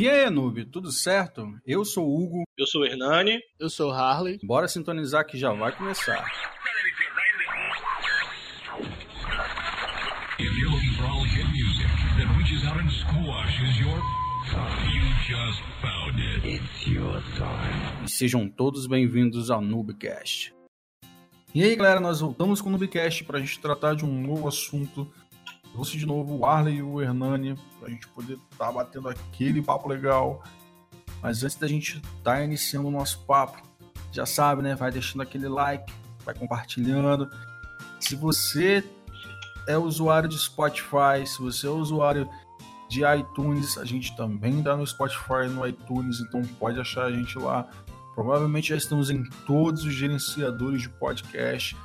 E aí, Noob, tudo certo? Eu sou o Hugo. Eu sou o Hernani. Eu sou o Harley. Bora sintonizar que já vai começar. E sejam todos bem-vindos ao Noobcast. E aí, galera, nós voltamos com o Noobcast para a gente tratar de um novo assunto trouxe de novo o Arley e o Hernani pra gente poder estar tá batendo aquele papo legal. Mas antes da gente estar tá iniciando o nosso papo, já sabe, né? Vai deixando aquele like, vai compartilhando. Se você é usuário de Spotify, se você é usuário de iTunes, a gente também dá no Spotify no iTunes, então pode achar a gente lá. Provavelmente já estamos em todos os gerenciadores de podcast.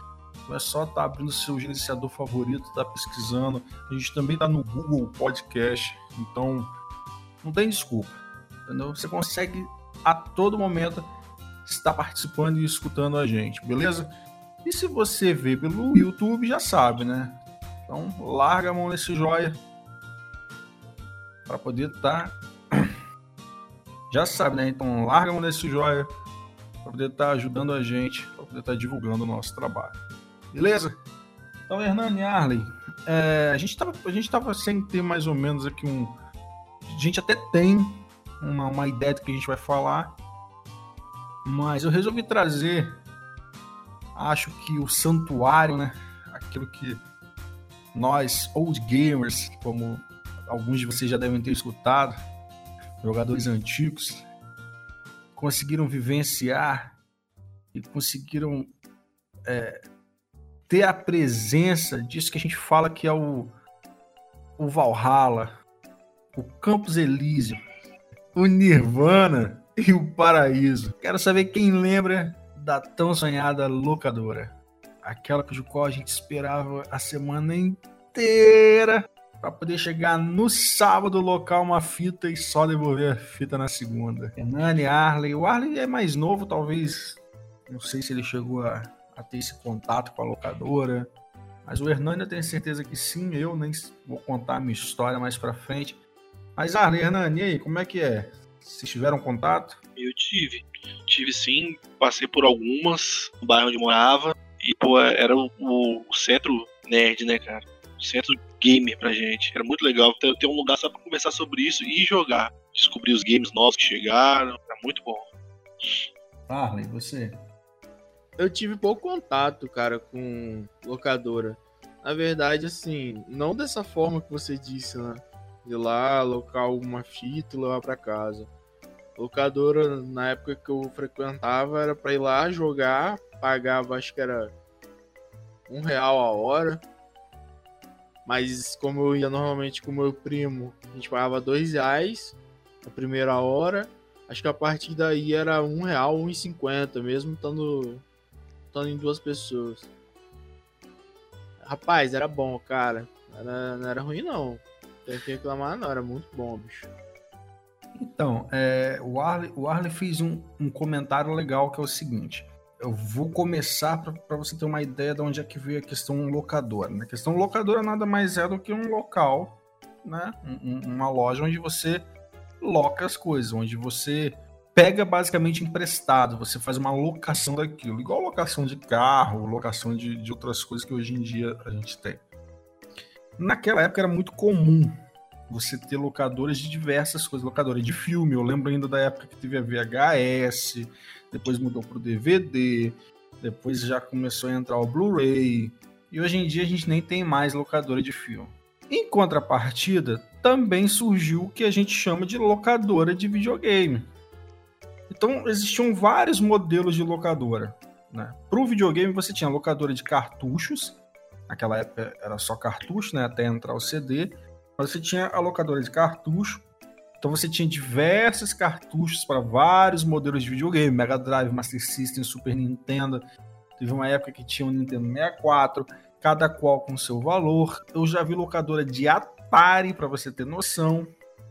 Não é só estar tá abrindo seu gerenciador favorito, estar tá pesquisando. A gente também está no Google Podcast, então não tem desculpa. Entendeu? Você consegue a todo momento estar participando e escutando a gente, beleza? E se você vê pelo YouTube, já sabe, né? Então larga a mão nesse joia para poder estar. Tá... Já sabe, né? Então larga a mão nesse joia para poder estar tá ajudando a gente, para poder estar tá divulgando o nosso trabalho. Beleza? Então, Hernani Arley, é, a, gente tava, a gente tava sem ter mais ou menos aqui um. A gente até tem uma, uma ideia do que a gente vai falar, mas eu resolvi trazer, acho que o santuário, né? Aquilo que nós, old gamers, como alguns de vocês já devem ter escutado, jogadores antigos, conseguiram vivenciar e conseguiram é, ter a presença disso que a gente fala que é o, o Valhalla, o Campos Elíseo, o Nirvana e o Paraíso. Quero saber quem lembra da tão sonhada locadora. Aquela cujo qual a gente esperava a semana inteira para poder chegar no sábado local uma fita e só devolver a fita na segunda. Hernani, Arley. O Arley é mais novo, talvez. Não sei se ele chegou a a ter esse contato com a locadora. Mas o Hernani eu tenho certeza que sim, eu nem vou contar a minha história mais pra frente. Mas Arley, Hernani, e aí, como é que é? Vocês tiveram contato? Eu tive. Tive sim, passei por algumas no bairro onde morava. E, pô, era o, o centro nerd, né, cara? O centro gamer pra gente. Era muito legal ter, ter um lugar só pra conversar sobre isso e jogar. Descobrir os games novos que chegaram. Era muito bom. Arley, você? Eu tive pouco contato, cara, com locadora. Na verdade, assim, não dessa forma que você disse, né? De lá, alocar alguma fita e levar para casa. Locadora, na época que eu frequentava, era para ir lá jogar, pagava, acho que era um real a hora. Mas como eu ia normalmente com meu primo, a gente pagava dois reais a primeira hora. Acho que a partir daí era um real, um e cinquenta, mesmo estando lutando em duas pessoas. Rapaz, era bom, cara. Era, não era ruim, não. Tem que reclamar, não. Era muito bom, bicho. Então, é, o, Arley, o Arley fez um, um comentário legal que é o seguinte. Eu vou começar para você ter uma ideia de onde é que veio a questão locadora. Né? A questão locadora nada mais é do que um local, né? Um, uma loja onde você loca as coisas, onde você pega basicamente emprestado, você faz uma locação daquilo, igual locação de carro, locação de, de outras coisas que hoje em dia a gente tem. Naquela época era muito comum você ter locadoras de diversas coisas, locadora de filme, eu lembro ainda da época que teve a VHS, depois mudou para o DVD, depois já começou a entrar o Blu-ray, e hoje em dia a gente nem tem mais locadora de filme. Em contrapartida, também surgiu o que a gente chama de locadora de videogame então, existiam vários modelos de locadora. Né? Para o videogame, você tinha locadora de cartuchos, naquela época era só cartucho, né? até entrar o CD. Mas você tinha a locadora de cartucho, então você tinha diversos cartuchos para vários modelos de videogame, Mega Drive, Master System, Super Nintendo. Teve uma época que tinha o um Nintendo 64, cada qual com seu valor. Eu já vi locadora de Atari, para você ter noção.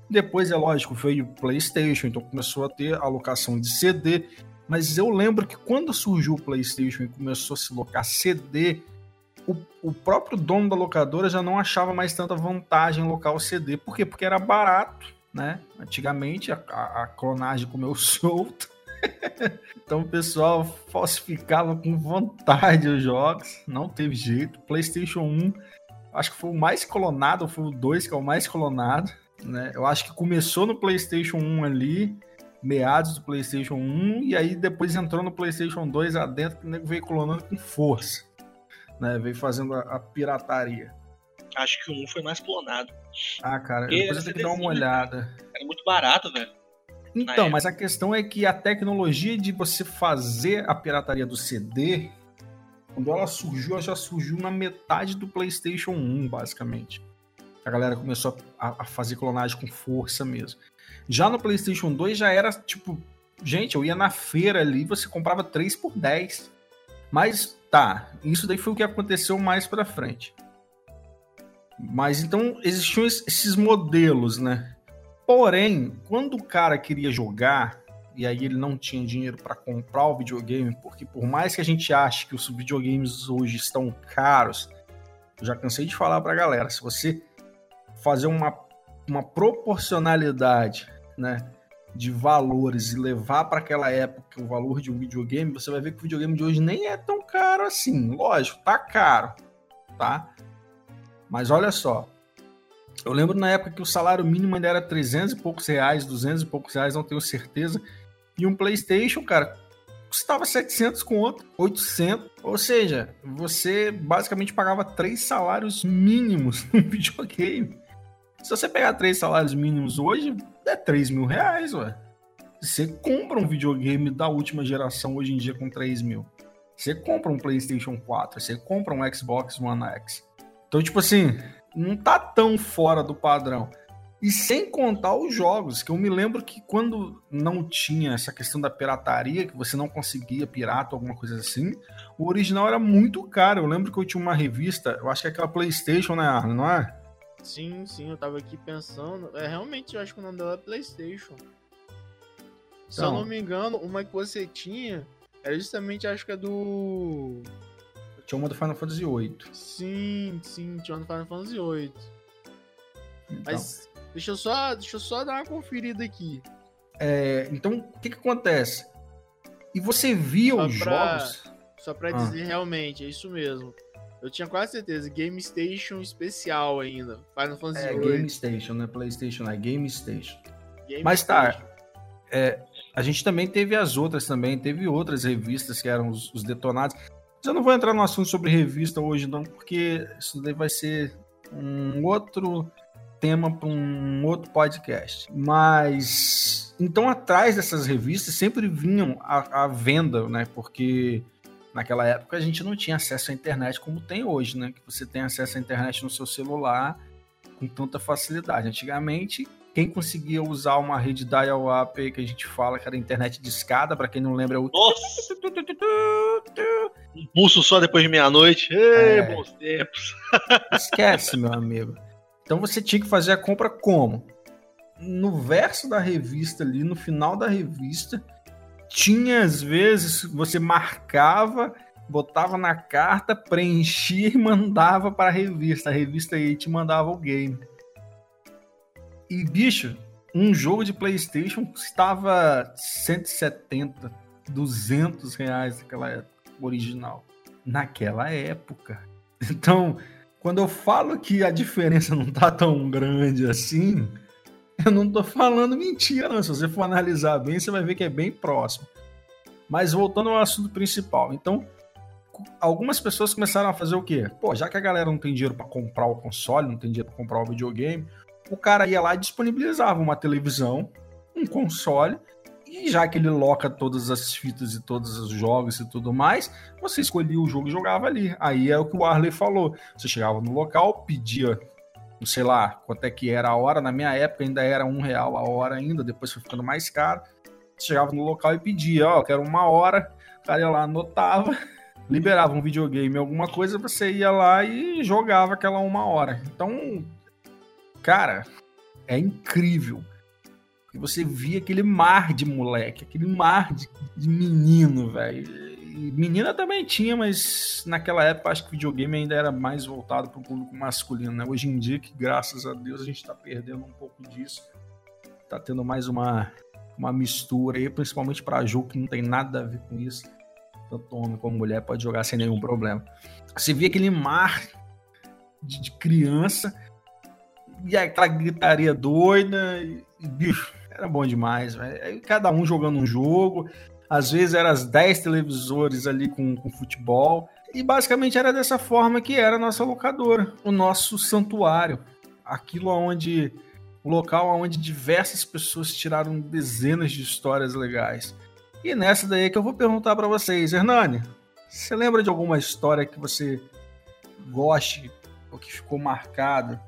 Depois, é lógico, veio o PlayStation, então começou a ter alocação de CD. Mas eu lembro que quando surgiu o PlayStation e começou a se locar CD, o, o próprio dono da locadora já não achava mais tanta vantagem em locar o CD. Por quê? Porque era barato né? Antigamente a, a, a clonagem comeu solto. então o pessoal falsificava com vontade os jogos, não teve jeito. PlayStation 1, acho que foi o mais clonado, foi o 2 que é o mais clonado, né? Eu acho que começou no PlayStation 1 ali, meados do PlayStation 1, e aí depois entrou no PlayStation 2 adentro, que o nego veio clonando com força, né? Veio fazendo a, a pirataria. Acho que o 1 foi mais clonado. Ah, cara, Porque depois eu tenho que dar uma olhada. Era muito barato, velho. Então, mas a questão é que a tecnologia de você fazer a pirataria do CD, quando ela surgiu, ela já surgiu na metade do PlayStation 1, basicamente. A galera começou a, a fazer clonagem com força mesmo. Já no PlayStation 2 já era tipo, gente, eu ia na feira ali, você comprava 3 por 10. Mas tá, isso daí foi o que aconteceu mais para frente. Mas então existiam esses modelos, né? Porém, quando o cara queria jogar e aí ele não tinha dinheiro para comprar o videogame, porque por mais que a gente ache que os videogames hoje estão caros, eu já cansei de falar para a galera, se você fazer uma, uma proporcionalidade, né, de valores e levar para aquela época o valor de um videogame, você vai ver que o videogame de hoje nem é tão caro assim. Lógico, tá caro, tá? Mas olha só, eu lembro na época que o salário mínimo ainda era 300 e poucos reais, 200 e poucos reais, não tenho certeza. E um PlayStation, cara, custava 700 conto, 800. Ou seja, você basicamente pagava três salários mínimos no videogame. Se você pegar três salários mínimos hoje, é 3 mil reais, ué. Você compra um videogame da última geração hoje em dia com 3 mil. Você compra um PlayStation 4, você compra um Xbox One X. Então, tipo assim, não tá tão fora do padrão. E sem contar os jogos, que eu me lembro que quando não tinha essa questão da pirataria, que você não conseguia pirata alguma coisa assim, o original era muito caro. Eu lembro que eu tinha uma revista, eu acho que é aquela PlayStation, né, não é? Sim, sim, eu tava aqui pensando. É, realmente, eu acho que o nome dela é PlayStation. Então, Se eu então. não me engano, uma que você tinha era justamente, acho que é do tinha uma do Final Fantasy VIII. Sim, sim, tinha uma do Final Fantasy VIII. Então. Mas deixa eu, só, deixa eu só dar uma conferida aqui. É, então, o que que acontece? E você via só os pra, jogos... Só pra ah. dizer realmente, é isso mesmo. Eu tinha quase certeza, Game Station especial ainda. Final Fantasy É, Game Station, não é Playstation, é Game Station. Game Mas tá, é, a gente também teve as outras também, teve outras revistas que eram os, os detonados. Eu não vou entrar no assunto sobre revista hoje, não, porque isso daí vai ser um outro tema para um outro podcast. Mas então atrás dessas revistas sempre vinham a, a, venda, né? Porque naquela época a gente não tinha acesso à internet como tem hoje, né? Que você tem acesso à internet no seu celular com tanta facilidade. Antigamente quem conseguia usar uma rede dial-up que a gente fala que era internet de escada, para quem não lembra, é o. Nossa! Um pulso só depois de meia-noite. É... bons tempos. Esquece, meu amigo. Então você tinha que fazer a compra como? No verso da revista ali, no final da revista, tinha às vezes, você marcava, botava na carta, preenchia e mandava para a revista. A revista aí te mandava o game. E, bicho, um jogo de PlayStation custava 170, 200 reais naquela época, original. Naquela época. Então, quando eu falo que a diferença não tá tão grande assim, eu não tô falando mentira, não. Se você for analisar bem, você vai ver que é bem próximo. Mas voltando ao assunto principal. Então, algumas pessoas começaram a fazer o quê? Pô, já que a galera não tem dinheiro para comprar o console, não tem dinheiro para comprar o videogame, o cara ia lá e disponibilizava uma televisão, um console, e já que ele loca todas as fitas e todos os jogos e tudo mais, você escolhia o jogo e jogava ali. Aí é o que o Arley falou. Você chegava no local, pedia, sei lá, quanto é que era a hora. Na minha época ainda era um real a hora ainda, depois foi ficando mais caro. Você chegava no local e pedia, ó, oh, quero uma hora. O cara ia lá, anotava, liberava um videogame, alguma coisa, você ia lá e jogava aquela uma hora. Então, Cara, é incrível. E você via aquele mar de moleque, aquele mar de, de menino, velho. Menina também tinha, mas naquela época acho que o videogame ainda era mais voltado para o público masculino, né? Hoje em dia, que graças a Deus a gente está perdendo um pouco disso. tá tendo mais uma, uma mistura aí, principalmente para jogo que não tem nada a ver com isso. Tanto homem como mulher pode jogar sem nenhum problema. Você vê aquele mar de, de criança e aquela gritaria doida, e, bicho, era bom demais, velho. Cada um jogando um jogo, às vezes eram as 10 televisores ali com, com futebol. E basicamente era dessa forma que era a nossa locadora, o nosso santuário. Aquilo onde. O local onde diversas pessoas tiraram dezenas de histórias legais. E nessa daí que eu vou perguntar para vocês, Hernani, você lembra de alguma história que você goste ou que ficou marcada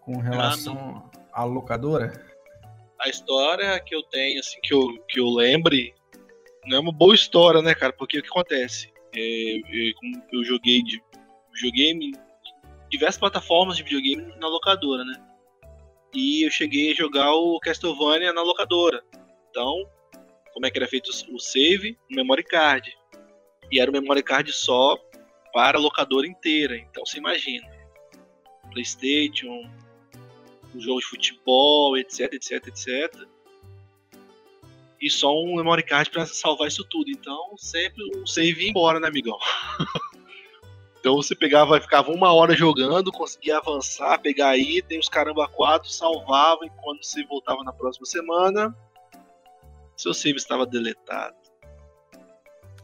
com relação à locadora? A história que eu tenho, assim, que eu, que eu lembre, não é uma boa história, né, cara? Porque o que acontece? É, eu, eu joguei de videogame, diversas plataformas de videogame na locadora, né? E eu cheguei a jogar o Castlevania na locadora. Então, como é que era feito o save? O memory card. E era o memory card só para a locadora inteira. Então você imagina. PlayStation, um jogo de futebol, etc, etc, etc. E só um memory card para salvar isso tudo. Então, sempre um save ia embora, né, amigão? então você pegava, ficava uma hora jogando, conseguia avançar, pegar item, os caramba quatro, salvava, e quando você voltava na próxima semana, seu save estava deletado.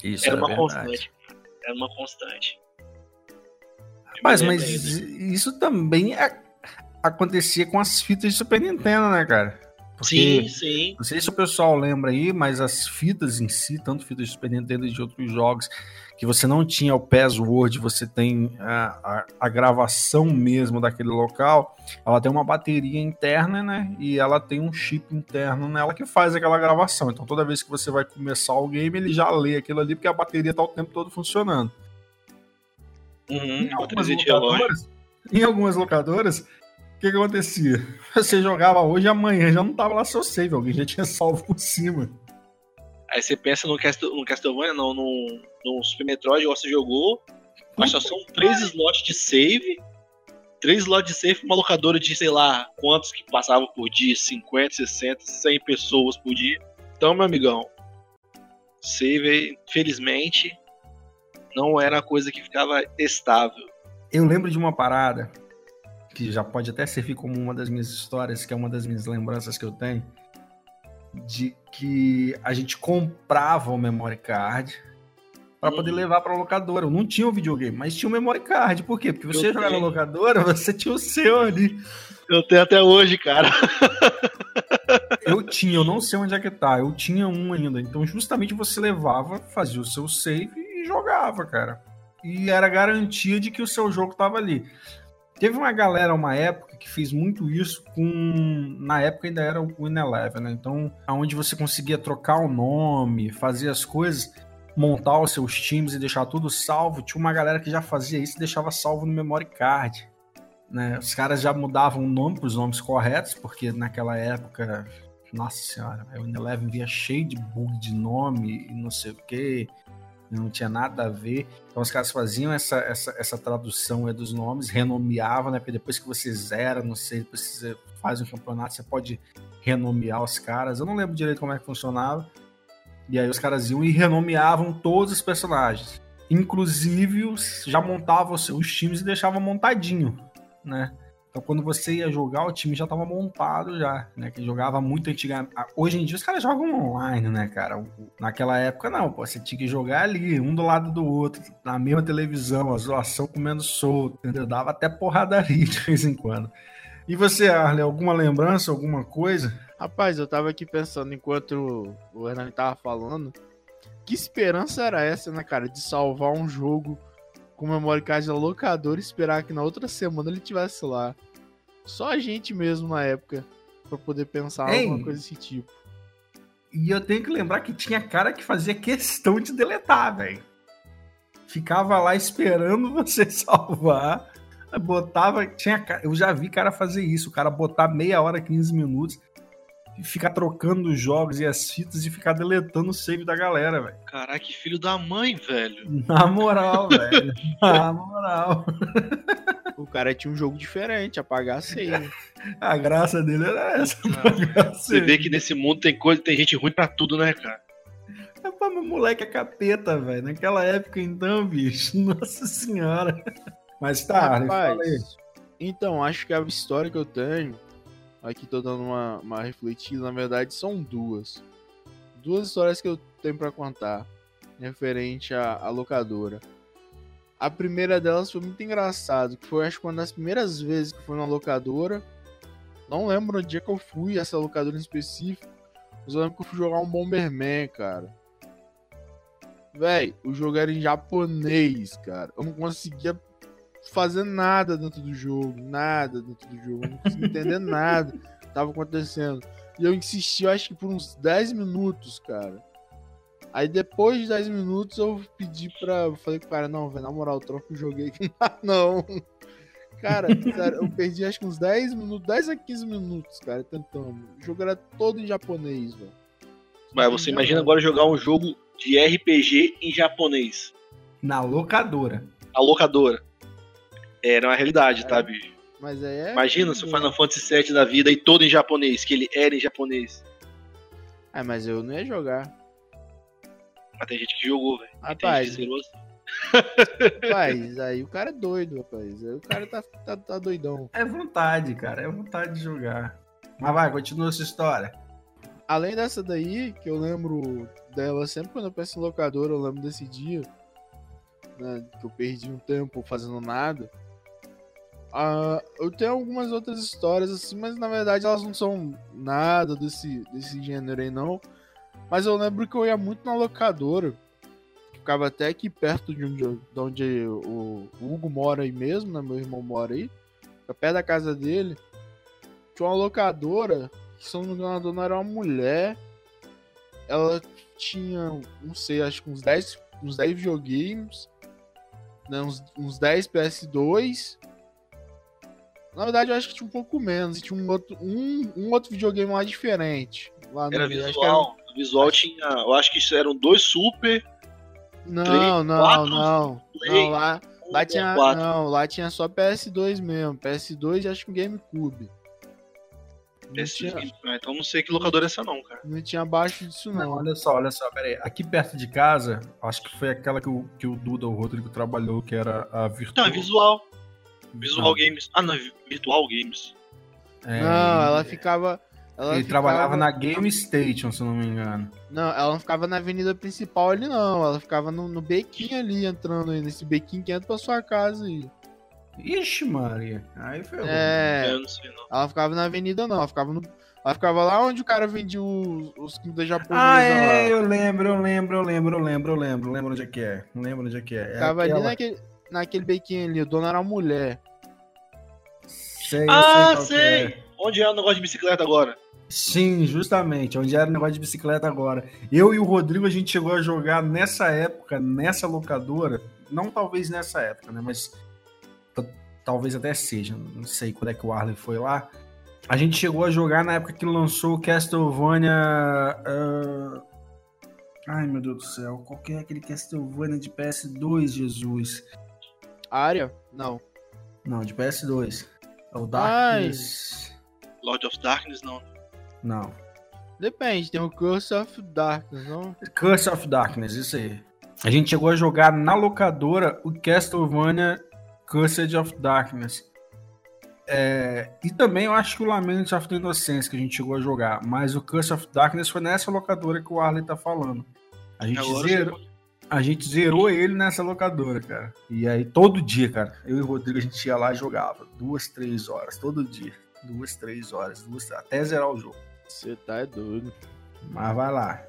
Isso era, uma verdade. constante. Era uma constante. Mas, mas isso também é acontecia com as fitas de Super Nintendo, né, cara? Porque, sim, sim. Não sei se o pessoal lembra aí, mas as fitas em si, tanto fitas de Super Nintendo e de outros jogos, que você não tinha o password, você tem a, a, a, gravação mesmo daquele local, ela tem uma bateria interna, né? E ela tem um chip interno nela que faz aquela gravação. Então toda vez que você vai começar o game, ele já lê aquilo ali, porque a bateria tá o tempo todo funcionando. Uhum, em, algumas locadoras, em algumas locadoras, o que, que acontecia? Você jogava hoje e amanhã já não tava lá seu save, alguém já tinha salvo por cima. Aí você pensa no, Castle, no Castlevania, não, no, no Super Metroid, você jogou, mas só são três slots de save, três slots de save uma locadora de, sei lá, quantos que passavam por dia, 50, 60, 100 pessoas por dia. Então, meu amigão, save, infelizmente, não era uma coisa que ficava estável. Eu lembro de uma parada que já pode até servir como uma das minhas histórias, que é uma das minhas lembranças que eu tenho, de que a gente comprava o memory card para poder uhum. levar para locadora. Eu não tinha o videogame, mas tinha o memory card. Por quê? Porque você jogava na locadora, você tinha o seu ali. Eu tenho até hoje, cara. eu tinha, eu não sei onde é que tá. Eu tinha um ainda. Então, justamente você levava, fazia o seu save e jogava, cara. E era garantia de que o seu jogo tava ali. Teve uma galera, uma época, que fez muito isso com. Na época ainda era o Win Eleven, né? Então, onde você conseguia trocar o nome, fazer as coisas, montar os seus times e deixar tudo salvo. Tinha uma galera que já fazia isso e deixava salvo no memory card. Né? Os caras já mudavam o nome para os nomes corretos, porque naquela época, nossa senhora, o Win Eleven via cheio de bug de nome e não sei o que não tinha nada a ver. Então os caras faziam essa, essa, essa tradução dos nomes, renomeavam, né? Porque depois que você zera, não sei, depois que você faz um campeonato, você pode renomear os caras. Eu não lembro direito como é que funcionava. E aí os caras iam e renomeavam todos os personagens. Inclusive, já montavam os seus times e deixavam montadinho, né? Então, quando você ia jogar, o time já estava montado já, né? Que jogava muito antigamente. Hoje em dia os caras jogam online, né, cara? Naquela época, não, pô, você tinha que jogar ali, um do lado do outro, na mesma televisão, a zoação comendo solto, entendeu? Dava até porradaria de vez em quando. E você, Arley, alguma lembrança, alguma coisa? Rapaz, eu tava aqui pensando enquanto o Hernani tava falando, que esperança era essa, né, cara, de salvar um jogo com memory card da locadora e esperar que na outra semana ele tivesse lá. Só a gente mesmo na época para poder pensar Ei, alguma coisa desse tipo. E eu tenho que lembrar que tinha cara que fazia questão de deletar, velho. Ficava lá esperando você salvar. Botava. Tinha, eu já vi cara fazer isso. O cara botar meia hora, 15 minutos. E ficar trocando os jogos e as fitas e ficar deletando o save da galera, velho. Caraca, que filho da mãe, velho. Na moral, velho. Na moral. O cara tinha um jogo diferente, apagar a senha. a graça dele era essa. Você vê que nesse mundo tem coisa, tem gente ruim pra tudo, né, cara? Rapaz, meu moleque é capeta, velho. Naquela época, então, bicho. Nossa senhora. Mas tá, Rapaz, então, acho que a história que eu tenho, aqui tô dando uma, uma refletida, na verdade, são duas. Duas histórias que eu tenho para contar, referente à, à locadora. A primeira delas foi muito engraçado, que foi acho que uma das primeiras vezes que fui na locadora. Não lembro no dia que eu fui, essa locadora em específico. Mas eu lembro que eu fui jogar um Bomberman, cara. Véi, o jogo era em japonês, cara. Eu não conseguia fazer nada dentro do jogo. Nada dentro do jogo. Não conseguia entender nada que tava acontecendo. E eu insisti, eu acho que por uns 10 minutos, cara. Aí depois de 10 minutos eu pedi pra. Eu falei pro cara, não, velho, na moral, troca o joguei aqui. não. Cara, eu perdi acho que uns 10 minutos, 10 a 15 minutos, cara, tentando. O jogo era todo em japonês, velho. Mas você imagina agora jogar um jogo de RPG em japonês. Na locadora. Na locadora. Era uma realidade, tá, é. tá, bicho? Mas é. Imagina se o Final Fantasy VII da vida e todo em japonês, que ele era em japonês. É, mas eu não ia jogar. Mas tem gente que jogou, velho. Rapaz. rapaz, aí o cara é doido, rapaz. Aí o cara tá, tá, tá doidão. É vontade, cara. É vontade de jogar. Mas vai, continua essa história. Além dessa daí, que eu lembro dela sempre quando eu penso em locadora, eu lembro desse dia. Né, que eu perdi um tempo fazendo nada. Uh, eu tenho algumas outras histórias assim, mas na verdade elas não são nada desse, desse gênero aí, não. Mas eu lembro que eu ia muito na locadora, que ficava até aqui perto de onde, de onde o, Hugo mora aí mesmo, né? Meu irmão mora aí, perto da casa dele. Tinha uma locadora, que se eu não me engano, a dona era uma mulher. Ela tinha, não sei, acho que uns 10, uns 10 videogames, né? uns, uns 10 PS2. Na verdade, eu acho que tinha um pouco menos. Tinha um outro, um, um outro videogame lá diferente. Lá era visual visual tinha. Eu acho que eram dois Super. Não, três, não, quatro, não. Play, não, lá, lá tinha. Não, lá tinha só PS2 mesmo. PS2 e acho que um GameCube. Tinha... Ah, então não sei que locadora é essa não, cara. Não tinha abaixo disso não. não. Olha só, olha só, pera aí. Aqui perto de casa, acho que foi aquela que o, que o Duda, o Rodrigo, trabalhou, que era a Virtual. Não, é visual. Visual não. Games. Ah, não, é Virtual Games. É... Não, ela ficava. Ela ele ficava... trabalhava na Game Station, se não me engano. Não, ela não ficava na avenida principal ali, não. Ela ficava no, no bequinho ali, entrando aí, nesse bequinho que entra pra sua casa aí. Ixi, Maria. Aí foi. É. Eu não sei, não. Ela ficava na avenida, não. Ela ficava no. Ela ficava lá onde o cara vendia os, os comidas japonesas. Ah, é, lá. eu lembro, eu lembro, eu lembro, eu lembro, eu lembro. Lembro onde é que é. Lembro onde é que é. é ficava aquela... ali naquele, naquele bequinho ali. O dono era uma mulher. Sei, ah, sei. sei. É. Onde é o negócio de bicicleta agora? Sim, justamente, onde era o negócio de bicicleta agora. Eu e o Rodrigo, a gente chegou a jogar nessa época, nessa locadora, não talvez nessa época, né, mas talvez até seja, não sei quando é que o Arley foi lá. A gente chegou a jogar na época que lançou o Castlevania... Uh... Ai, meu Deus do céu, qual que é aquele Castlevania de PS2, Jesus? Área? Não. Não, de PS2. É o Darkness... Lord of Darkness, não. Não. Depende, tem o Curse of Darkness, não? Curse of Darkness, isso aí. A gente chegou a jogar na locadora o Castlevania Cursed of Darkness. É, e também eu acho que o Lament of the Innocence que a gente chegou a jogar. Mas o Curse of Darkness foi nessa locadora que o Arley tá falando. A gente, zerou, a gente zerou ele nessa locadora, cara. E aí todo dia, cara, eu e o Rodrigo a gente ia lá e jogava. Duas, três horas, todo dia. Duas, três horas, duas, até zerar o jogo. Você tá doido. Mas vai lá.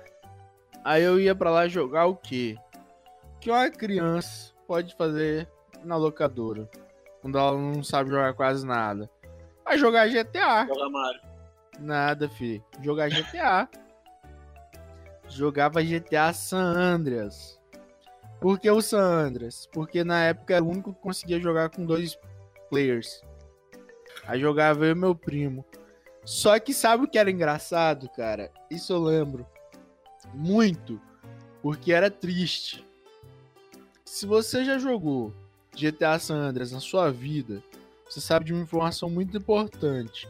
Aí eu ia para lá jogar o quê? Que uma criança pode fazer na locadora. Quando ela não sabe jogar quase nada. Vai jogar GTA. Jogar Mario. Nada, fi. Jogar GTA. Jogava GTA San Andreas. Por que o San Andreas? Porque na época era o único que conseguia jogar com dois players. Aí jogava eu e meu primo. Só que sabe o que era engraçado, cara? Isso eu lembro. Muito. Porque era triste. Se você já jogou GTA San Andreas na sua vida, você sabe de uma informação muito importante.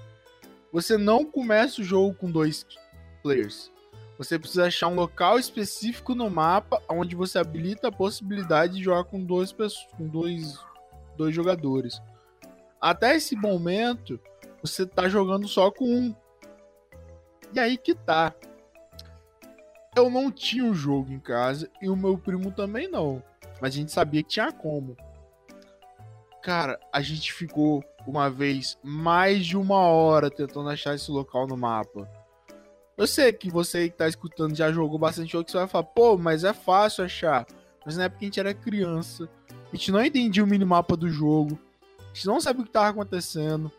Você não começa o jogo com dois players. Você precisa achar um local específico no mapa onde você habilita a possibilidade de jogar com dois, com dois, dois jogadores. Até esse momento, você tá jogando só com um. E aí que tá. Eu não tinha o um jogo em casa e o meu primo também não. Mas a gente sabia que tinha como. Cara, a gente ficou uma vez mais de uma hora tentando achar esse local no mapa. Eu sei que você que tá escutando já jogou bastante jogo, você vai falar, pô, mas é fácil achar. Mas na época a gente era criança, a gente não entendia o minimapa do jogo, a gente não sabia o que tava acontecendo,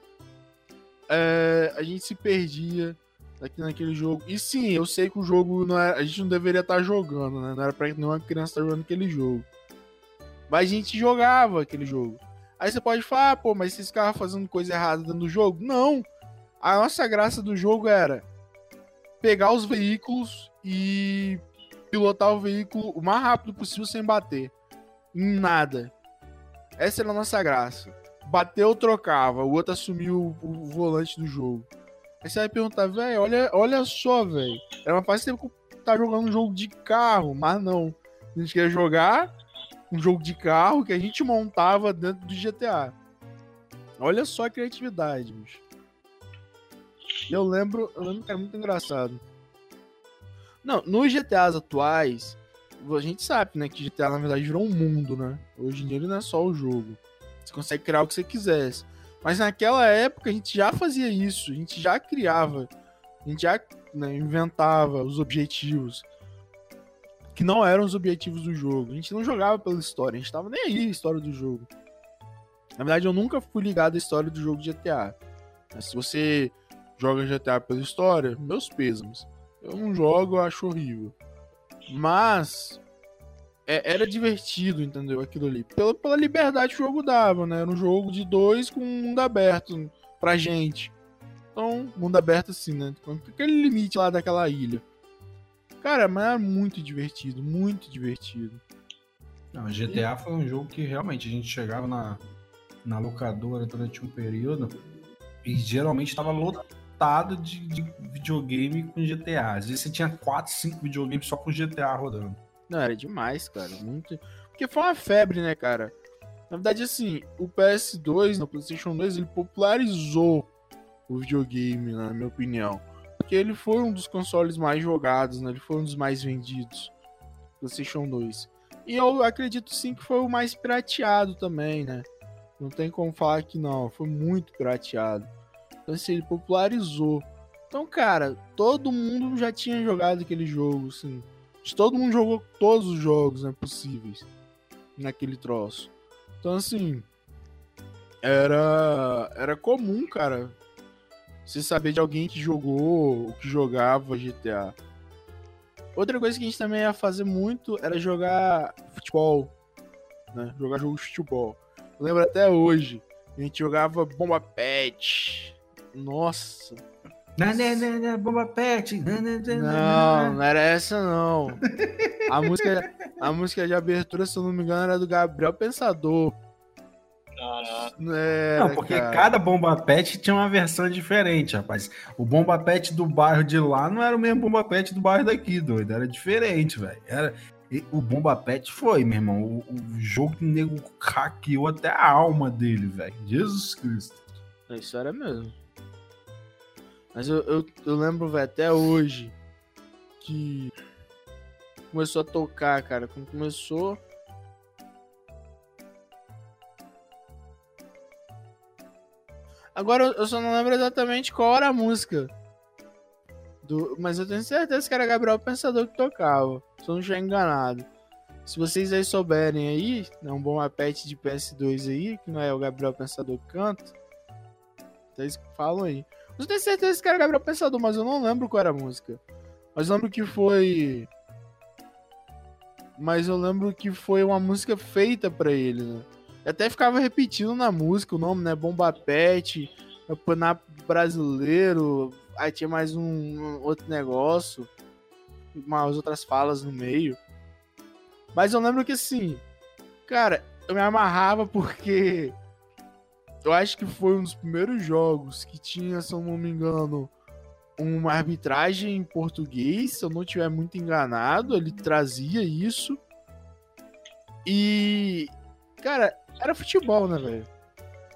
é, a gente se perdia aqui naquele jogo. E sim, eu sei que o jogo não era, a gente não deveria estar tá jogando, né? Não era pra nenhuma criança estar tá jogando aquele jogo. Mas a gente jogava aquele jogo. Aí você pode falar, ah, pô, mas vocês ficavam fazendo coisa errada dentro do jogo? Não! A nossa graça do jogo era pegar os veículos e pilotar o veículo o mais rápido possível sem bater. Em nada. Essa era a nossa graça. Bateu, trocava. O outro assumiu o, volante do jogo. Aí você vai perguntar, velho, olha, olha só, velho. Era fase tempo que tá jogando um jogo de carro, mas não. A gente quer jogar um jogo de carro que a gente montava dentro do GTA. Olha só a criatividade, bicho. Eu lembro, eu lembro que era muito engraçado. Não, nos GTAs atuais, a gente sabe, né, que GTA na verdade virou um mundo, né? Hoje em dia ele não é só o jogo. Você consegue criar o que você quisesse. Mas naquela época a gente já fazia isso, a gente já criava, a gente já né, inventava os objetivos que não eram os objetivos do jogo. A gente não jogava pela história, a gente tava nem aí a história do jogo. Na verdade, eu nunca fui ligado à história do jogo de GTA. Mas se você joga GTA pela história, meus pêsames. Eu não jogo, eu acho horrível. Mas é, era divertido, entendeu? Aquilo ali. Pela, pela liberdade que o jogo dava, né? Era um jogo de dois com um mundo aberto pra gente. Então, mundo aberto assim, né? Com aquele limite lá daquela ilha. Cara, mas era muito divertido, muito divertido. Não, GTA foi um jogo que realmente a gente chegava na, na locadora durante um período e geralmente estava lotado de, de, videogame com GTA. Às vezes você tinha 4, 5 videogames só com GTA rodando. Não, era demais, cara. Muito. Porque foi uma febre, né, cara? Na verdade, assim, o PS2, no PlayStation 2, ele popularizou o videogame, na minha opinião. Porque ele foi um dos consoles mais jogados, né? Ele foi um dos mais vendidos. PlayStation 2. E eu acredito sim que foi o mais pirateado também, né? Não tem como falar que não. Foi muito pirateado. Então, assim, ele popularizou. Então, cara, todo mundo já tinha jogado aquele jogo, assim. Todo mundo jogou todos os jogos né, possíveis naquele troço. Então, assim, era, era comum, cara, você saber de alguém que jogou ou que jogava GTA. Outra coisa que a gente também ia fazer muito era jogar futebol, né? Jogar jogo de futebol. Eu lembro até hoje, a gente jogava Bomba Pet. Nossa, Bomba Pet. Não, não era essa não. A música, a música de abertura, se eu não me engano, era do Gabriel Pensador. Caraca. Não, porque cara. cada Bomba Pet tinha uma versão diferente, rapaz. O Bomba Pet do bairro de lá não era o mesmo Bomba Pet do bairro daqui, doido. Era diferente, velho. Era... O Bomba Pet foi, meu irmão. O, o jogo que o nego hackeou até a alma dele, velho. Jesus Cristo. Isso era mesmo. Mas eu, eu, eu lembro, velho, até hoje que começou a tocar, cara. Quando começou. Agora eu só não lembro exatamente qual era a música. Do... Mas eu tenho certeza que era Gabriel Pensador que tocava. Se eu não estiver enganado. Se vocês aí souberem aí, né, um bom apete de PS2 aí, que não é o Gabriel Pensador que canta. Vocês falam aí. Eu tenho certeza que era Gabriel Pensador, mas eu não lembro qual era a música. Mas eu lembro que foi. Mas eu lembro que foi uma música feita para ele, né? até ficava repetindo na música o nome, né? Bomba Pet, Brasileiro. Aí tinha mais um, um outro negócio. Umas outras falas no meio. Mas eu lembro que assim. Cara, eu me amarrava porque eu acho que foi um dos primeiros jogos que tinha, se eu não me engano, uma arbitragem em português, se eu não estiver muito enganado, ele trazia isso. E, cara, era futebol, né, velho?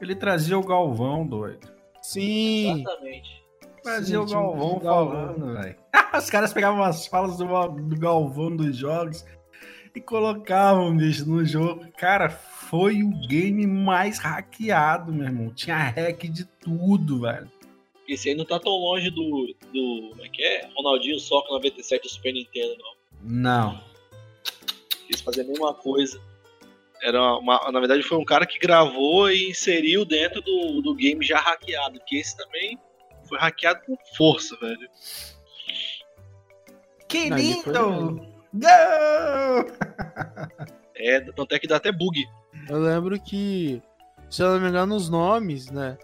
Ele trazia o Galvão, doido. Sim. Exatamente. Trazia Sim, o Galvão. falando, velho. Os caras pegavam as falas do, do Galvão dos jogos e colocavam, bicho, no jogo. Cara, foi o game mais hackeado, meu irmão. Tinha hack de tudo, velho. Esse aí não tá tão longe do. do como é que é? Ronaldinho Soccer 97 do Super Nintendo, não. Não. Eles faziam a mesma coisa. Era uma, na verdade, foi um cara que gravou e inseriu dentro do, do game já hackeado. Que esse também foi hackeado com força, velho. Que Não, lindo! Gol! É, tanto é que dá até bug. Eu lembro que, se eu não me engano, os nomes, né?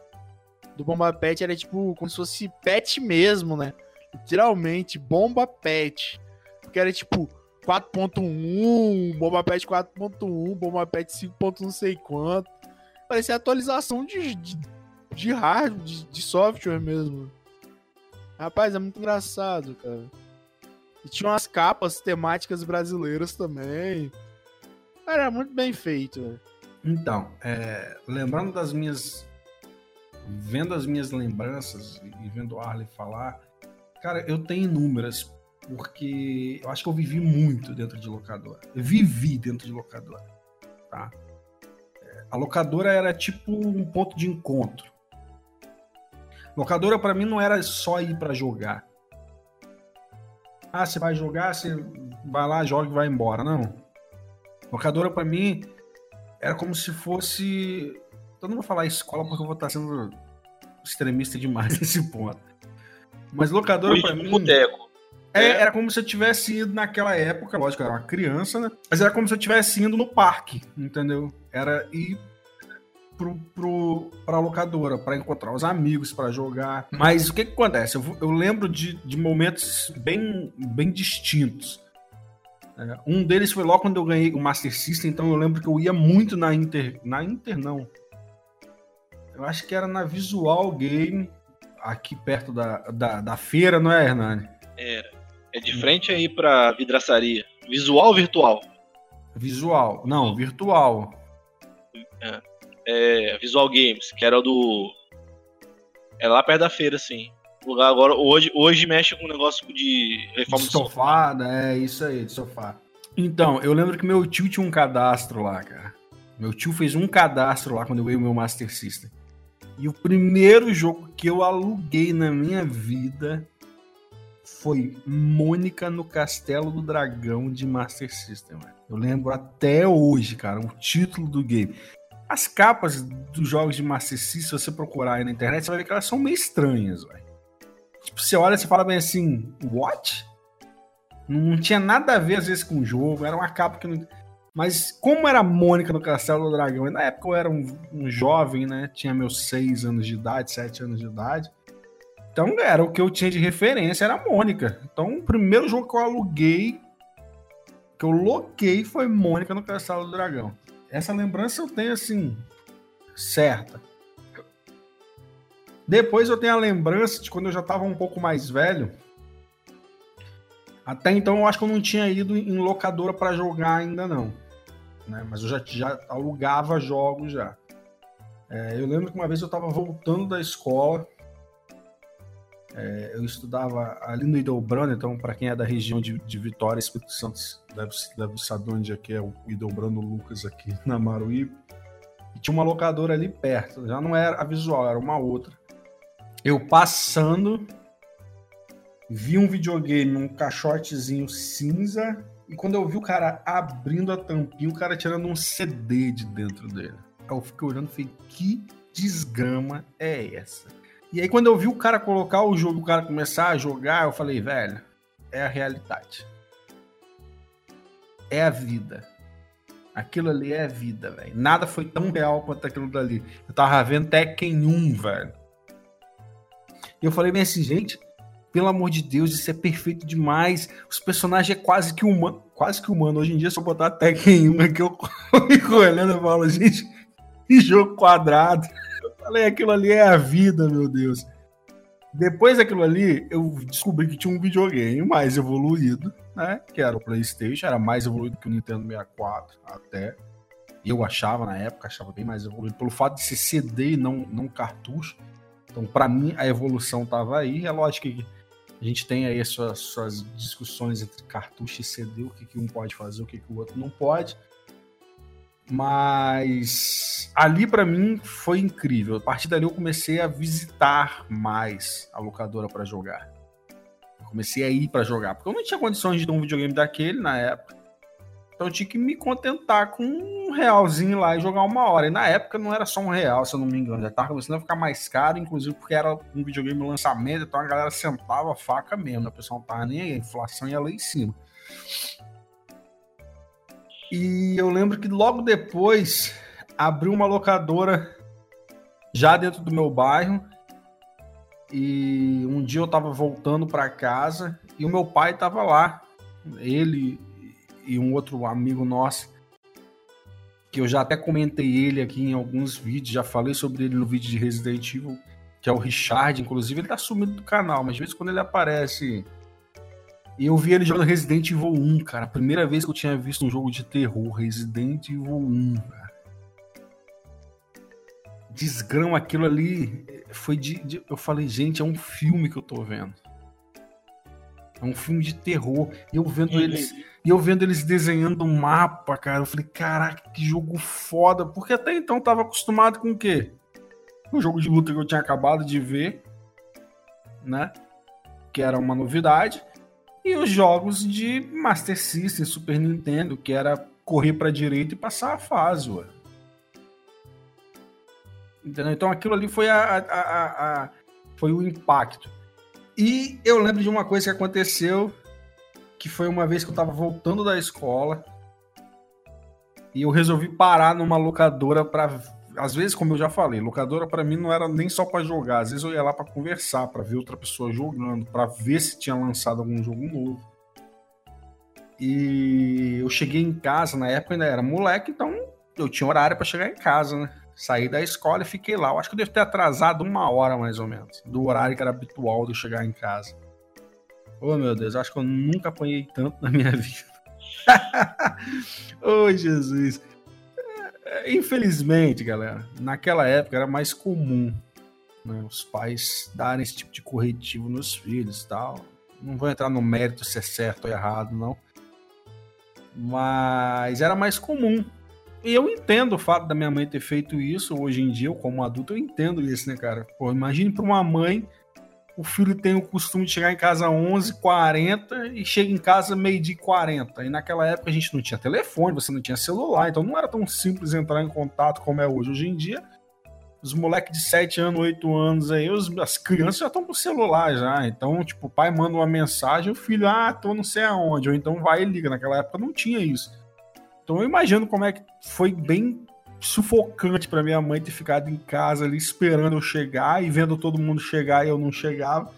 Do Bomba Pet era tipo como se fosse pet mesmo, né? Literalmente, Bomba Pet. Porque era tipo 4.1, Bomba Pet 4.1, Bomba Pet 5. não sei quanto. Parecia atualização de, de, de hardware, de, de software mesmo. Rapaz, é muito engraçado, cara. E tinha umas capas temáticas brasileiras também. Era muito bem feito. Então, é, lembrando das minhas. Vendo as minhas lembranças e vendo o Arley falar, cara, eu tenho inúmeras, porque eu acho que eu vivi muito dentro de locadora. Eu vivi dentro de locadora, tá? É, A locadora era tipo um ponto de encontro. Locadora para mim não era só ir para jogar. Ah, você vai jogar, você vai lá, joga e vai embora. Não. Locadora para mim era como se fosse. Eu não vou falar escola porque eu vou estar sendo extremista demais nesse ponto. Mas locadora para mim. boteco. É, É. era como se eu tivesse ido naquela época, lógico, eu era uma criança, né? Mas era como se eu tivesse indo no parque, entendeu? Era ir pro, pro, pra locadora, para encontrar os amigos, para jogar. Mas o que que acontece? Eu, eu lembro de, de momentos bem, bem distintos. É, um deles foi logo quando eu ganhei o Master System, então eu lembro que eu ia muito na Inter. Na Inter, não. Eu acho que era na Visual Game, aqui perto da, da, da feira, não é, Hernani? Era. É de frente aí pra vidraçaria. Visual ou virtual? Visual. Não, virtual. É, Visual Games, que era o do. É lá perto da feira, assim. Lugar agora, hoje, hoje mexe com um negócio de reforma De sofá, né? É isso aí, de sofá. Então, eu lembro que meu tio tinha um cadastro lá, cara. Meu tio fez um cadastro lá quando eu ganhei o meu Master System. E o primeiro jogo que eu aluguei na minha vida foi Mônica no Castelo do Dragão de Master System. Mano. Eu lembro até hoje, cara, o título do game. As capas dos jogos de Master System, se você procurar aí na internet, você vai ver que elas são meio estranhas, velho. Tipo, você olha e fala bem assim, what? Não tinha nada a ver, às vezes, com o jogo, era uma capa que não. Mas como era a Mônica no Castelo do Dragão, e na época eu era um, um jovem, né? Tinha meus seis anos de idade, sete anos de idade. Então era o que eu tinha de referência, era a Mônica. Então o primeiro jogo que eu aluguei, que eu loquei, foi Mônica no Castelo do Dragão. Essa lembrança eu tenho assim, certa. Depois eu tenho a lembrança de quando eu já estava um pouco mais velho. Até então eu acho que eu não tinha ido em locadora para jogar ainda não. Né? Mas eu já, já alugava jogos já. É, eu lembro que uma vez eu estava voltando da escola. É, eu estudava ali no Idelbrando, então para quem é da região de, de Vitória, Espírito Santo, deve, deve saber onde é que é o Idelbrando Lucas aqui na Maruípe. E tinha uma locadora ali perto, já não era a visual, era uma outra. Eu passando, vi um videogame, um caixotezinho cinza, e quando eu vi o cara abrindo a tampinha, o cara tirando um CD de dentro dele. Eu fiquei olhando e falei, que desgrama é essa? E aí quando eu vi o cara colocar o jogo, o cara começar a jogar, eu falei, velho, é a realidade. É a vida. Aquilo ali é a vida, velho. Nada foi tão real quanto aquilo dali. Eu tava vendo Tekken 1, velho. E eu falei bem assim, gente, pelo amor de Deus, isso é perfeito demais. Os personagens é quase que humano. Quase que humano. Hoje em dia, se eu botar Tekken 1 aqui, eu fico olhando e falo, gente, que jogo quadrado. Falei, aquilo ali é a vida, meu Deus. Depois daquilo ali, eu descobri que tinha um videogame mais evoluído, né? Que era o PlayStation, era mais evoluído que o Nintendo 64, até. Eu achava na época, achava bem mais evoluído, pelo fato de ser CD e não, não cartucho. Então, para mim, a evolução tava aí. É lógico que a gente tem aí as suas, suas discussões entre cartucho e CD, o que, que um pode fazer, o que, que o outro não pode. Mas ali para mim foi incrível. A partir dali eu comecei a visitar mais a locadora para jogar. Comecei a ir para jogar, porque eu não tinha condições de ter um videogame daquele na época. Então eu tinha que me contentar com um realzinho lá e jogar uma hora. E na época não era só um real, se eu não me engano. Já tava começando a ficar mais caro, inclusive porque era um videogame lançamento, então a galera sentava a faca mesmo. Né? O pessoal não tava nem aí, a inflação ia lá em cima. E eu lembro que logo depois abriu uma locadora já dentro do meu bairro. E um dia eu tava voltando para casa e o meu pai tava lá. Ele e um outro amigo nosso, que eu já até comentei ele aqui em alguns vídeos, já falei sobre ele no vídeo de Resident Evil, que é o Richard, inclusive ele tá sumido do canal, mas às vezes quando ele aparece e eu vi ele jogando Resident Evil 1, cara. A primeira vez que eu tinha visto um jogo de terror, Resident Evil 1, cara. Desgrama aquilo ali. Foi de, de, Eu falei, gente, é um filme que eu tô vendo. É um filme de terror. E eu vendo uhum. eles. E eu vendo eles desenhando um mapa, cara. Eu falei, caraca, que jogo foda. Porque até então eu tava acostumado com o quê? Um jogo de luta que eu tinha acabado de ver. Né? Que era uma novidade e os jogos de Master System, Super Nintendo, que era correr para direita e passar a fase, ué. Entendeu? Então aquilo ali foi, a, a, a, foi o impacto. E eu lembro de uma coisa que aconteceu, que foi uma vez que eu estava voltando da escola e eu resolvi parar numa locadora para às vezes, como eu já falei, locadora para mim não era nem só para jogar, às vezes eu ia lá para conversar, para ver outra pessoa jogando, para ver se tinha lançado algum jogo novo. E eu cheguei em casa, na época ainda era moleque, então eu tinha horário para chegar em casa, né? Saí da escola e fiquei lá. Eu acho que eu devo ter atrasado uma hora mais ou menos, do horário que era habitual de eu chegar em casa. Oh meu Deus, acho que eu nunca apanhei tanto na minha vida. oh Jesus. Infelizmente, galera, naquela época era mais comum né, os pais darem esse tipo de corretivo nos filhos tal. Não vou entrar no mérito se é certo ou errado, não. Mas era mais comum. E eu entendo o fato da minha mãe ter feito isso. Hoje em dia, eu, como adulto, eu entendo isso, né, cara? Pô, imagine para uma mãe o filho tem o costume de chegar em casa às 11h40 e chega em casa meio-dia 40. E naquela época a gente não tinha telefone, você não tinha celular, então não era tão simples entrar em contato como é hoje. Hoje em dia, os moleques de 7 anos, 8 anos aí, os, as crianças já estão com celular já. Então, tipo, o pai manda uma mensagem, o filho, ah, tô não sei aonde. Ou então vai e liga. Naquela época não tinha isso. Então eu imagino como é que foi bem sufocante para minha mãe ter ficado em casa ali esperando eu chegar e vendo todo mundo chegar e eu não chegava.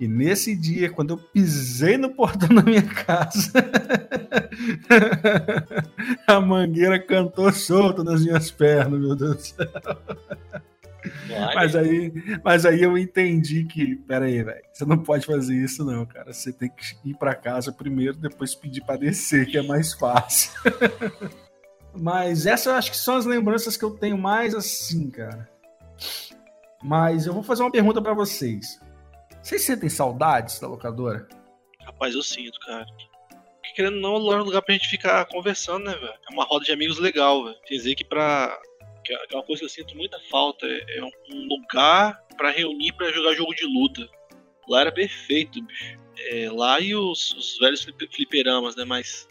E nesse dia, quando eu pisei no portão da minha casa, a mangueira cantou solta nas minhas pernas, meu Deus do céu. Mas aí, mas aí eu entendi que, pera aí, velho, você não pode fazer isso não, cara. Você tem que ir para casa primeiro, depois pedir para descer, que é mais fácil. Mas essas acho que são as lembranças que eu tenho mais assim, cara. Mas eu vou fazer uma pergunta para vocês. Vocês sentem saudades da locadora? Rapaz, eu sinto, cara. Porque querendo ou não, é um lugar pra gente ficar conversando, né, velho? É uma roda de amigos legal, velho. Quer dizer que pra. Que é uma coisa que eu sinto muita falta. É um lugar para reunir para jogar jogo de luta. Lá era perfeito, bicho. É, lá e os, os velhos fliperamas, né? Mas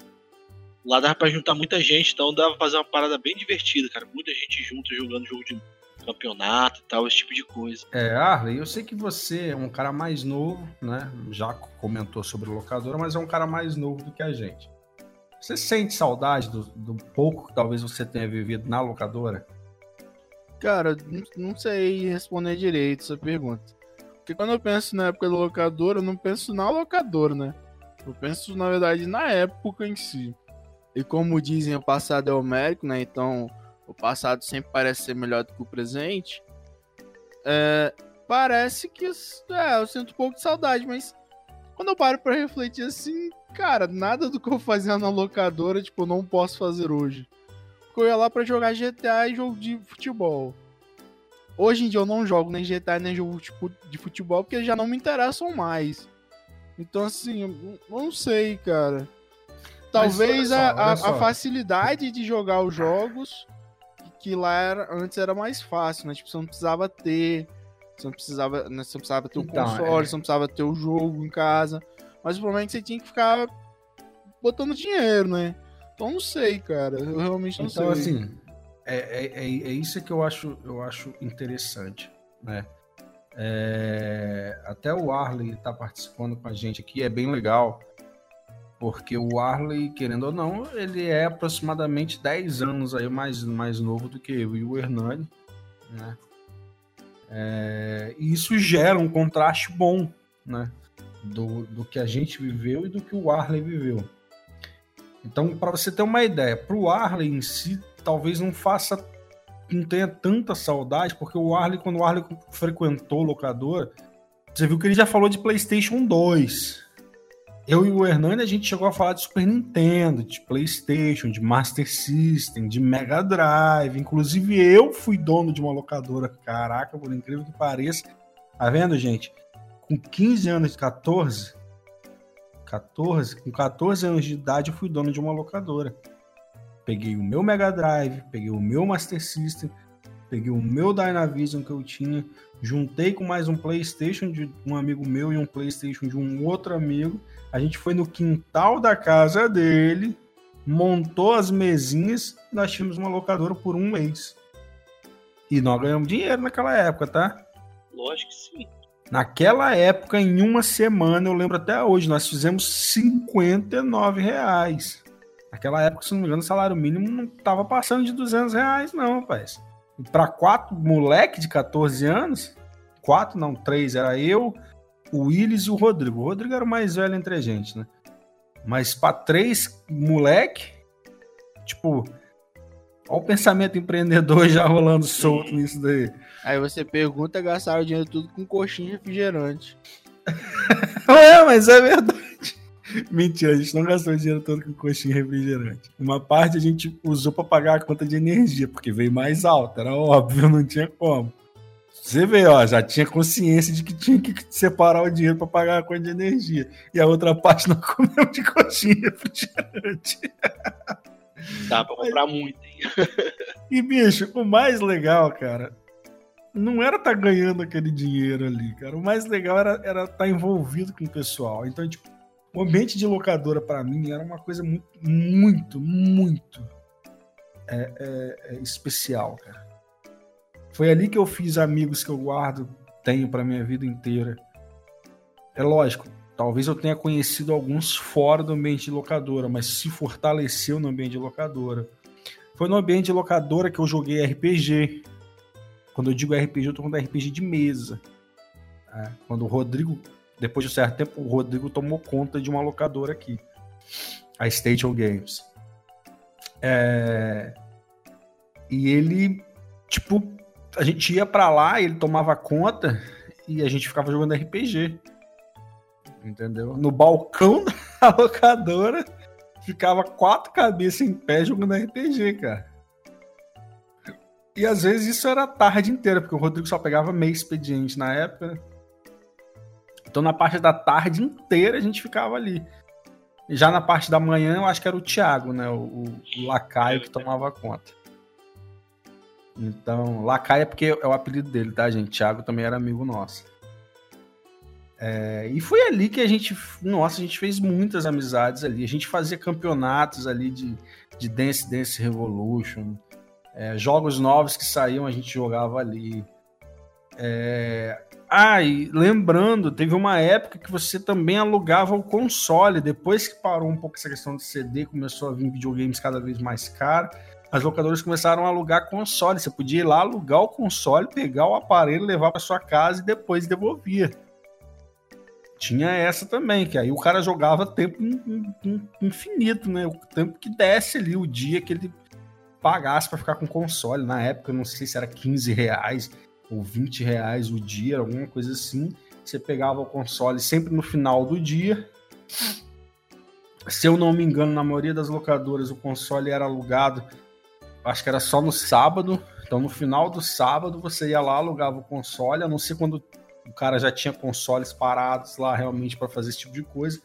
Lá dava pra juntar muita gente, então dava pra fazer uma parada bem divertida, cara. Muita gente junto jogando jogo de campeonato e tal, esse tipo de coisa. É, Arley, eu sei que você é um cara mais novo, né? Já comentou sobre locadora, mas é um cara mais novo do que a gente. Você sente saudade do, do pouco que talvez você tenha vivido na locadora? Cara, não sei responder direito essa pergunta. Porque quando eu penso na época da locadora, eu não penso na locadora, né? Eu penso, na verdade, na época em si. E como dizem, o passado é homérico, né? Então, o passado sempre parece ser melhor do que o presente. é, parece que é, eu sinto um pouco de saudade, mas quando eu paro pra refletir assim, cara, nada do que eu fazia na locadora, tipo, não posso fazer hoje. Porque eu ia lá pra jogar GTA e jogo de futebol. Hoje em dia eu não jogo nem GTA nem jogo de futebol porque já não me interessam mais. Então, assim, eu não sei, cara. Talvez só, a, a, a, facilidade de jogar os jogos, que lá era, antes era mais fácil, né? Tipo, você não precisava ter. Você não precisava, né? você não precisava ter o então, console, é... você não precisava ter o jogo em casa. Mas o problema é que você tinha que ficar botando dinheiro, né? Então não sei, cara. Eu realmente não então, sei. Então, assim, é, é, é, é, isso que eu acho, eu acho interessante, né? É, até o Arley está participando com a gente aqui, é bem legal, porque o Arley, querendo ou não, ele é aproximadamente 10 anos aí mais, mais novo do que eu e o Hernani, né? É, e isso gera um contraste bom, né? Do, do que a gente viveu e do que o Arley viveu. Então, para você ter uma ideia, para o Arley em si, talvez não faça, não tenha tanta saudade, porque o Arley, quando o Arley frequentou locador, você viu que ele já falou de PlayStation 2. Eu e o Hernani, a gente chegou a falar de Super Nintendo, de PlayStation, de Master System, de Mega Drive. Inclusive, eu fui dono de uma locadora. Caraca, por incrível que pareça. Tá vendo, gente? Com 15 anos, 14, 14, com 14 anos de idade, eu fui dono de uma locadora. Peguei o meu Mega Drive, peguei o meu Master System, peguei o meu Dynavision que eu tinha, juntei com mais um PlayStation de um amigo meu e um PlayStation de um outro amigo. A gente foi no quintal da casa dele, montou as mesinhas e nós tínhamos uma locadora por um mês. E nós ganhamos dinheiro naquela época, tá? Lógico que sim. Naquela época, em uma semana, eu lembro até hoje, nós fizemos 59 reais. Naquela época, se não me engano, o salário mínimo não estava passando de 200 reais, não, rapaz. Para quatro moleque de 14 anos, quatro, não, três, era eu, o Willis e o Rodrigo. O Rodrigo era o mais velho entre a gente, né? Mas para três moleque, tipo, olha o pensamento empreendedor já rolando solto nisso daí. Aí você pergunta, gastaram o dinheiro tudo com coxinha e refrigerante. é, mas é verdade. Mentira, a gente não gastou o dinheiro todo com coxinha e refrigerante. Uma parte a gente usou para pagar a conta de energia, porque veio mais alta, era óbvio, não tinha como. Você vê, ó, já tinha consciência de que tinha que separar o dinheiro para pagar a conta de energia. E a outra parte não comeu de coxinha refrigerante. Dá pra comprar muito, hein? E, bicho, o mais legal, cara, não era estar tá ganhando aquele dinheiro ali, cara. O mais legal era estar era tá envolvido com o pessoal. Então, tipo, o ambiente de locadora para mim era uma coisa muito, muito, muito é, é, é especial, cara. Foi ali que eu fiz amigos que eu guardo, tenho para minha vida inteira. É lógico, talvez eu tenha conhecido alguns fora do ambiente de locadora, mas se fortaleceu no ambiente de locadora. Foi no ambiente de locadora que eu joguei RPG, quando eu digo RPG, eu tô falando RPG de mesa. É, quando o Rodrigo, depois de um certo tempo, o Rodrigo tomou conta de uma locadora aqui, a Station Games. É, e ele, tipo, a gente ia para lá, ele tomava conta e a gente ficava jogando RPG. Entendeu? No balcão da locadora, ficava quatro cabeças em pé jogando RPG, cara. E às vezes isso era a tarde inteira, porque o Rodrigo só pegava meio expediente na época, né? Então na parte da tarde inteira a gente ficava ali. Já na parte da manhã eu acho que era o Thiago, né? O, o Lacaio que tomava conta. Então, Lacaio é porque é o apelido dele, tá, gente? Thiago também era amigo nosso. É, e foi ali que a gente, nossa, a gente fez muitas amizades ali. A gente fazia campeonatos ali de, de Dance Dance Revolution. É, jogos novos que saíam a gente jogava ali. É... Ah, e lembrando, teve uma época que você também alugava o console. Depois que parou um pouco essa questão de CD, começou a vir videogames cada vez mais caros, as locadoras começaram a alugar console. Você podia ir lá alugar o console, pegar o aparelho, levar para sua casa e depois devolvia. Tinha essa também, que aí o cara jogava tempo infinito, né? O tempo que desce ali, o dia que ele pagasse para ficar com console. Na época, não sei se era 15 reais. ou 20 reais o dia, alguma coisa assim. Você pegava o console sempre no final do dia. Se eu não me engano, na maioria das locadoras o console era alugado, acho que era só no sábado. Então no final do sábado você ia lá, alugava o console, a não ser quando o cara já tinha consoles parados lá realmente para fazer esse tipo de coisa.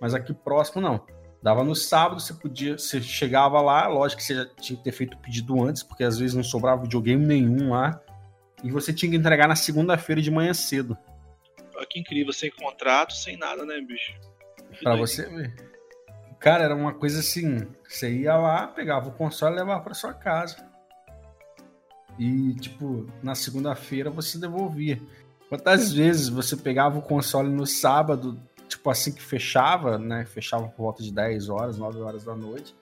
Mas aqui próximo não. Dava no sábado, você podia, você chegava lá, lógico que você já tinha que ter feito o pedido antes, porque às vezes não sobrava videogame nenhum lá. E você tinha que entregar na segunda-feira de manhã cedo. Olha que incrível, sem contrato, sem nada, né, bicho? Pra você ver. Cara, era uma coisa assim: você ia lá, pegava o console e levava pra sua casa. E, tipo, na segunda-feira você devolvia. Quantas vezes você pegava o console no sábado, tipo assim que fechava, né? Fechava por volta de 10 horas, 9 horas da noite.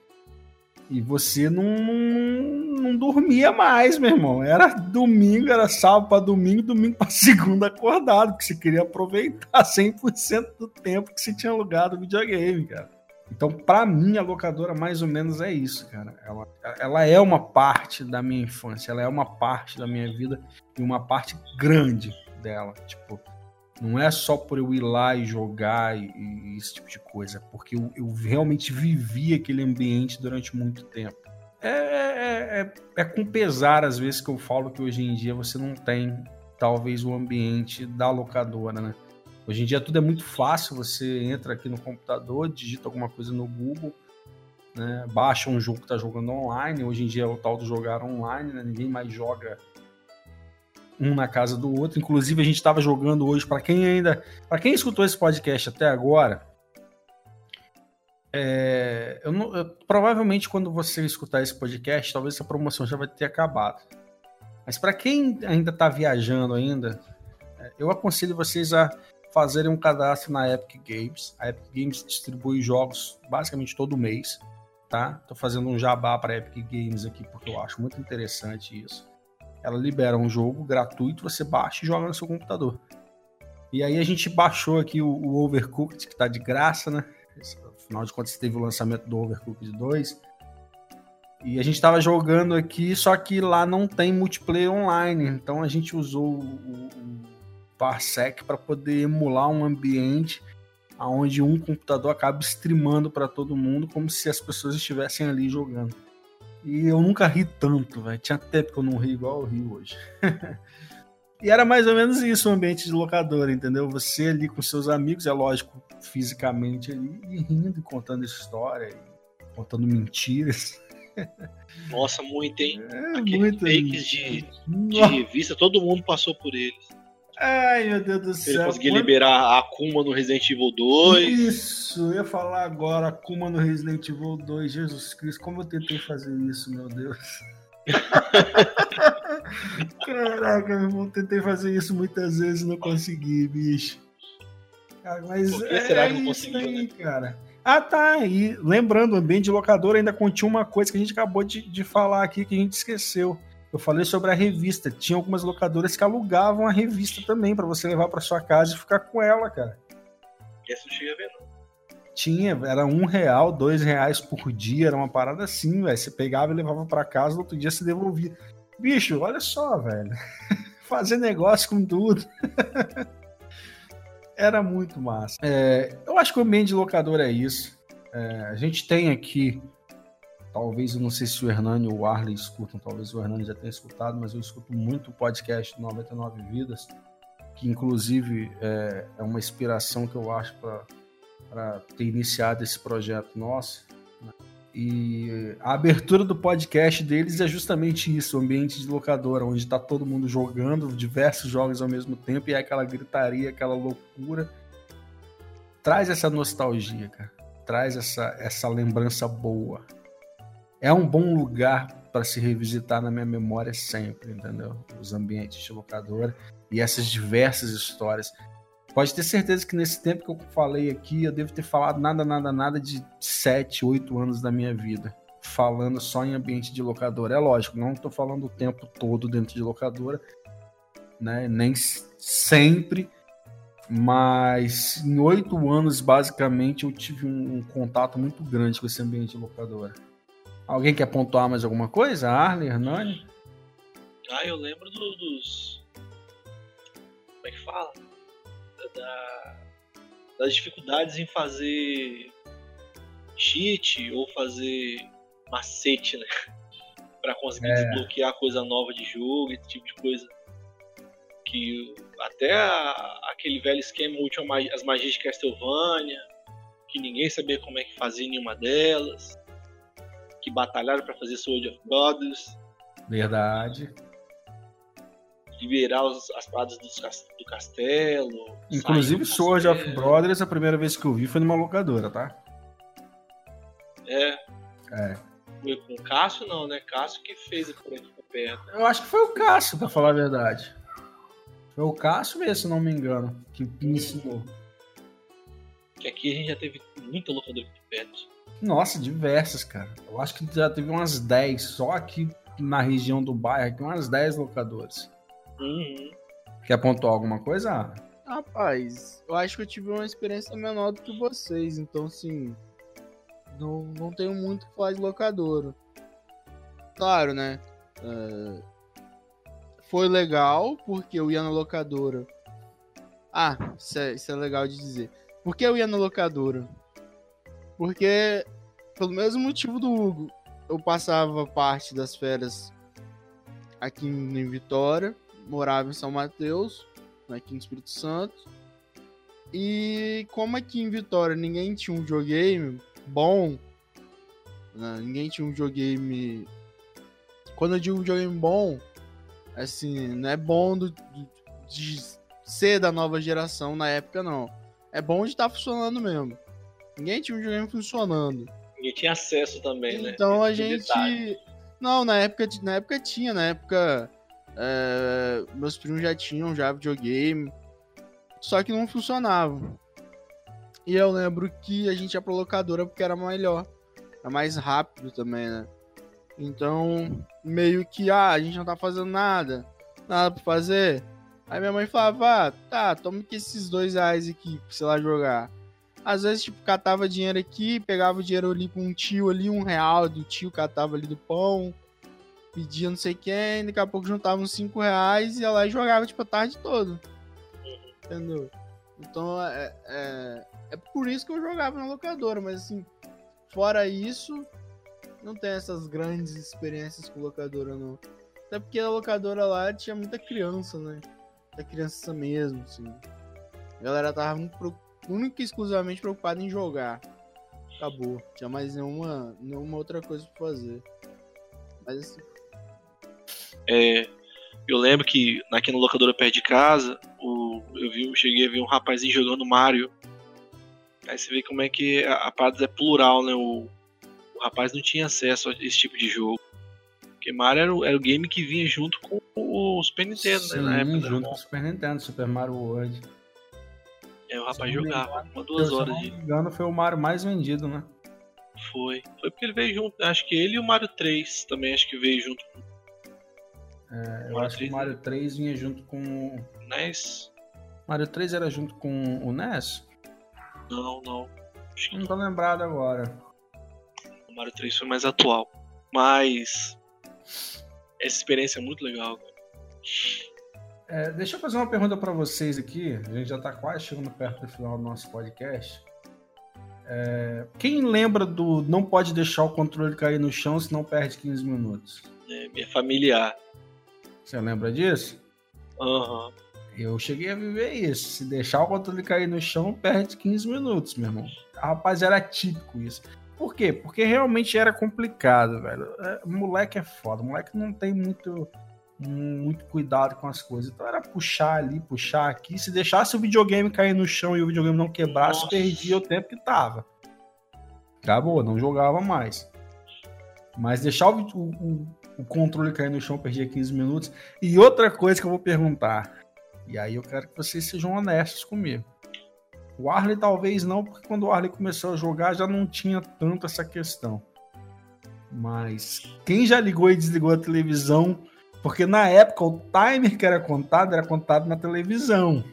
E você não, não, não dormia mais, meu irmão. Era domingo, era sábado para domingo, domingo para segunda acordado, porque você queria aproveitar 100% do tempo que você tinha alugado o videogame, cara. Então, para mim, a locadora mais ou menos é isso, cara. Ela, ela é uma parte da minha infância, ela é uma parte da minha vida e uma parte grande dela. Tipo, não é só por eu ir lá e jogar e, e esse tipo de coisa, porque eu, eu, realmente vivi aquele ambiente durante muito tempo. É, é, é, é, com pesar, às vezes, que eu falo que hoje em dia você não tem, talvez, o ambiente da locadora, né? Hoje em dia tudo é muito fácil, você entra aqui no computador, digita alguma coisa no Google, né? baixa um jogo que está jogando online. Hoje em dia é o tal do jogar online, né? ninguém mais joga um na casa do outro. Inclusive, a gente estava jogando hoje, para quem ainda. para quem escutou esse podcast até agora. É, eu não, eu, provavelmente, quando você escutar esse podcast, talvez essa promoção já vai ter acabado. Mas para quem ainda está viajando ainda, é, eu aconselho vocês a fazerem um cadastro na Epic Games. A Epic Games distribui jogos basicamente todo mês, tá? Tô fazendo um jabá para Epic Games aqui porque eu acho muito interessante isso ela libera um jogo gratuito, você baixa e joga no seu computador. E aí a gente baixou aqui o, o Overcooked, que está de graça, né? Afinal de contas, teve o lançamento do Overcooked 2. E a gente estava jogando aqui, só que lá não tem multiplayer online. Então a gente usou o Parsec para poder emular um ambiente onde um computador acaba streamando para todo mundo, como se as pessoas estivessem ali jogando. E eu nunca ri tanto, velho. Tinha tempo que eu não ri igual eu ri hoje. e era mais ou menos isso o ambiente de locadora, entendeu? Você ali com seus amigos, é lógico, fisicamente ali, e rindo e contando história, e contando mentiras. Nossa, muito, hein? É, Aqueles fakes de, de revista, todo mundo passou por eles. Ai, meu Deus do céu. Ele conseguiu liberar a Akuma no Resident Evil 2. Isso, eu ia falar agora, Akuma no Resident Evil 2. Jesus Cristo, como eu tentei fazer isso, meu Deus. Caraca, eu tentei fazer isso muitas vezes e não consegui, bicho. Cara, mas Por que é, será que não conseguiu, aí, né? cara. Ah, tá. E lembrando, o ambiente de locador ainda continha uma coisa que a gente acabou de, de falar aqui que a gente esqueceu eu falei sobre a revista. Tinha algumas locadoras que alugavam a revista também para você levar para sua casa e ficar com ela, cara. E essa tinha ver, não? Tinha, era um real, dois reais por dia, era uma parada assim, velho. Você pegava e levava para casa, no outro dia você devolvia. Bicho, olha só, velho. Fazer negócio com tudo. era muito massa. É, eu acho que o ambiente de locador é isso. É, a gente tem aqui Talvez, eu não sei se o Hernani ou o Arley escutam, talvez o Hernani já tenha escutado, mas eu escuto muito o podcast 99 Vidas, que inclusive é, é uma inspiração que eu acho para ter iniciado esse projeto nosso. Né? E a abertura do podcast deles é justamente isso, o ambiente de locadora, onde está todo mundo jogando diversos jogos ao mesmo tempo e é aquela gritaria, aquela loucura. Traz essa nostalgia, cara. Traz essa, essa lembrança boa é um bom lugar para se revisitar na minha memória sempre, entendeu? Os ambientes de locadora e essas diversas histórias. Pode ter certeza que nesse tempo que eu falei aqui, eu devo ter falado nada, nada, nada de 7, 8 anos da minha vida. Falando só em ambiente de locadora. É lógico, não estou falando o tempo todo dentro de locadora, né? nem sempre, mas em oito anos, basicamente, eu tive um, um contato muito grande com esse ambiente de locadora. Alguém quer pontuar mais alguma coisa? Arley, Hernani? Ah, eu lembro do, dos, é que fala? Da, das dificuldades em fazer cheat ou fazer macete, né? pra conseguir é. desbloquear coisa nova de jogo, esse tipo de coisa. Que até a, aquele velho esquema último, as magias de Castlevania, que ninguém sabia como é que fazia nenhuma delas, que batalharam para fazer Sword of Brothers. Verdade. Liberar os, as paradas do, castelo. Inclusive, Sword of Brothers, a primeira vez que eu vi foi numa locadora, tá? É. É. Foi com o Cássio, não, né? Cássio que fez a por perto. Eu acho que foi o Cássio, pra falar a verdade. Foi o Cássio mesmo, se não me engano, que me ensinou. Que aqui a gente já teve muita locadora aqui perto. Nossa, diversas, cara. Eu acho que já teve umas 10, só aqui na região do bairro, aqui umas 10 locadoras. Uhum. Quer pontuar alguma coisa? Rapaz, eu acho que eu tive uma experiência menor do que vocês, então assim. Não, não tenho muito que falar de locadora. Claro, né? Uh, foi legal, porque eu ia na locadora. Ah, isso é, isso é legal de dizer. Por que eu ia na locadora? Porque, pelo mesmo motivo do Hugo, eu passava parte das férias aqui em Vitória, morava em São Mateus, aqui no Espírito Santo. E como aqui em Vitória ninguém tinha um videogame bom, né? ninguém tinha um videogame. Quando eu digo videogame bom, assim, não é bom do, de ser da nova geração na época, não. É bom de estar tá funcionando mesmo. Ninguém tinha um videogame funcionando. Ninguém tinha acesso também, então, né? Então a gente. Detalhe. Não, na época, na época tinha, na época. É, meus primos já tinham já videogame. Só que não funcionava. E eu lembro que a gente ia pra locadora porque era melhor. Era mais rápido também, né? Então, meio que, ah, a gente não tá fazendo nada. Nada pra fazer. Aí minha mãe falava, ah, tá, toma aqui esses dois reais aqui pra você lá jogar. Às vezes, tipo, catava dinheiro aqui, pegava o dinheiro ali com um tio ali, um real do tio, catava ali do pão, pedia não sei quem, daqui a pouco juntava uns cinco reais e ia lá e jogava, tipo, a tarde toda. Entendeu? Então, é, é, é por isso que eu jogava na locadora, mas assim, fora isso, não tem essas grandes experiências com locadora, não. Até porque a locadora lá tinha muita criança, né? Muita criança mesmo, assim. A galera tava muito única e exclusivamente preocupado em jogar. Acabou. Tinha mais nenhuma, nenhuma outra coisa pra fazer. Mas assim. É, eu lembro que aqui na locadora perto de casa, o, eu vi, cheguei a ver um rapazinho jogando Mario. Aí você vê como é que a, a parada é plural, né? O, o rapaz não tinha acesso a esse tipo de jogo. Porque Mario era o, era o game que vinha junto com o Super Nintendo, Sim, né? Na época, junto com o Super Nintendo, Super Mario World. É, o rapaz jogava uma duas horas de. Se não me engano, foi o Mario mais vendido, né? Foi. Foi porque ele veio junto. Acho que ele e o Mario 3 também acho que veio junto. É, eu acho 3, que o Mario 3 vinha junto com. O NES? Mario 3 era junto com o NES? Não, não. Acho não tô lembrado agora. O Mario 3 foi mais atual. Mas. Essa experiência é muito legal, cara. É, deixa eu fazer uma pergunta para vocês aqui. A gente já está quase chegando perto do final do nosso podcast. É, quem lembra do não pode deixar o controle cair no chão se não perde 15 minutos? É, minha familiar. Você lembra disso? Aham. Uhum. Eu cheguei a viver isso. Se deixar o controle cair no chão, perde 15 minutos, meu irmão. Rapaz, era típico isso. Por quê? Porque realmente era complicado, velho. É, moleque é foda. moleque não tem muito muito cuidado com as coisas. Então era puxar ali, puxar aqui. Se deixasse o videogame cair no chão e o videogame não quebrasse, Nossa. perdia o tempo que tava. Acabou, não jogava mais. Mas deixar o, o, o controle cair no chão, perdia 15 minutos. E outra coisa que eu vou perguntar. E aí eu quero que vocês sejam honestos comigo. O Arley talvez não, porque quando o Arley começou a jogar já não tinha tanto essa questão. Mas quem já ligou e desligou a televisão porque na época o timer que era contado era contado na televisão.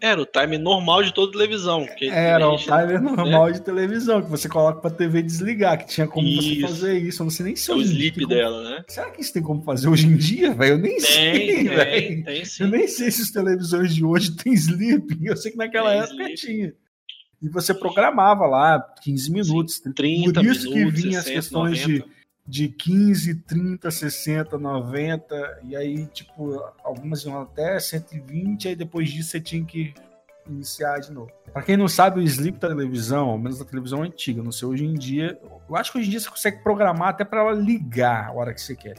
Era o time normal de toda televisão. Era o timer normal né? de televisão, que você coloca pra TV desligar, que tinha como isso. você fazer isso. Eu não sei nem se é o sleep como... dela, né? Será que isso tem como fazer hoje em dia, velho? Eu nem tem, sei, velho. Eu nem sei se as televisões de hoje tem sleep. Eu sei que naquela tem época sleep. tinha. E você programava lá 15 minutos. Sim, 30 Por isso minutos, que vinha 60, as questões 90. de de 15, 30, 60, 90, e aí, tipo, algumas iam até 120, aí depois disso você tinha que iniciar de novo. Para quem não sabe, o sleep da televisão, ao menos da televisão antiga, não sei, hoje em dia, eu acho que hoje em dia você consegue programar até para ela ligar a hora que você quer.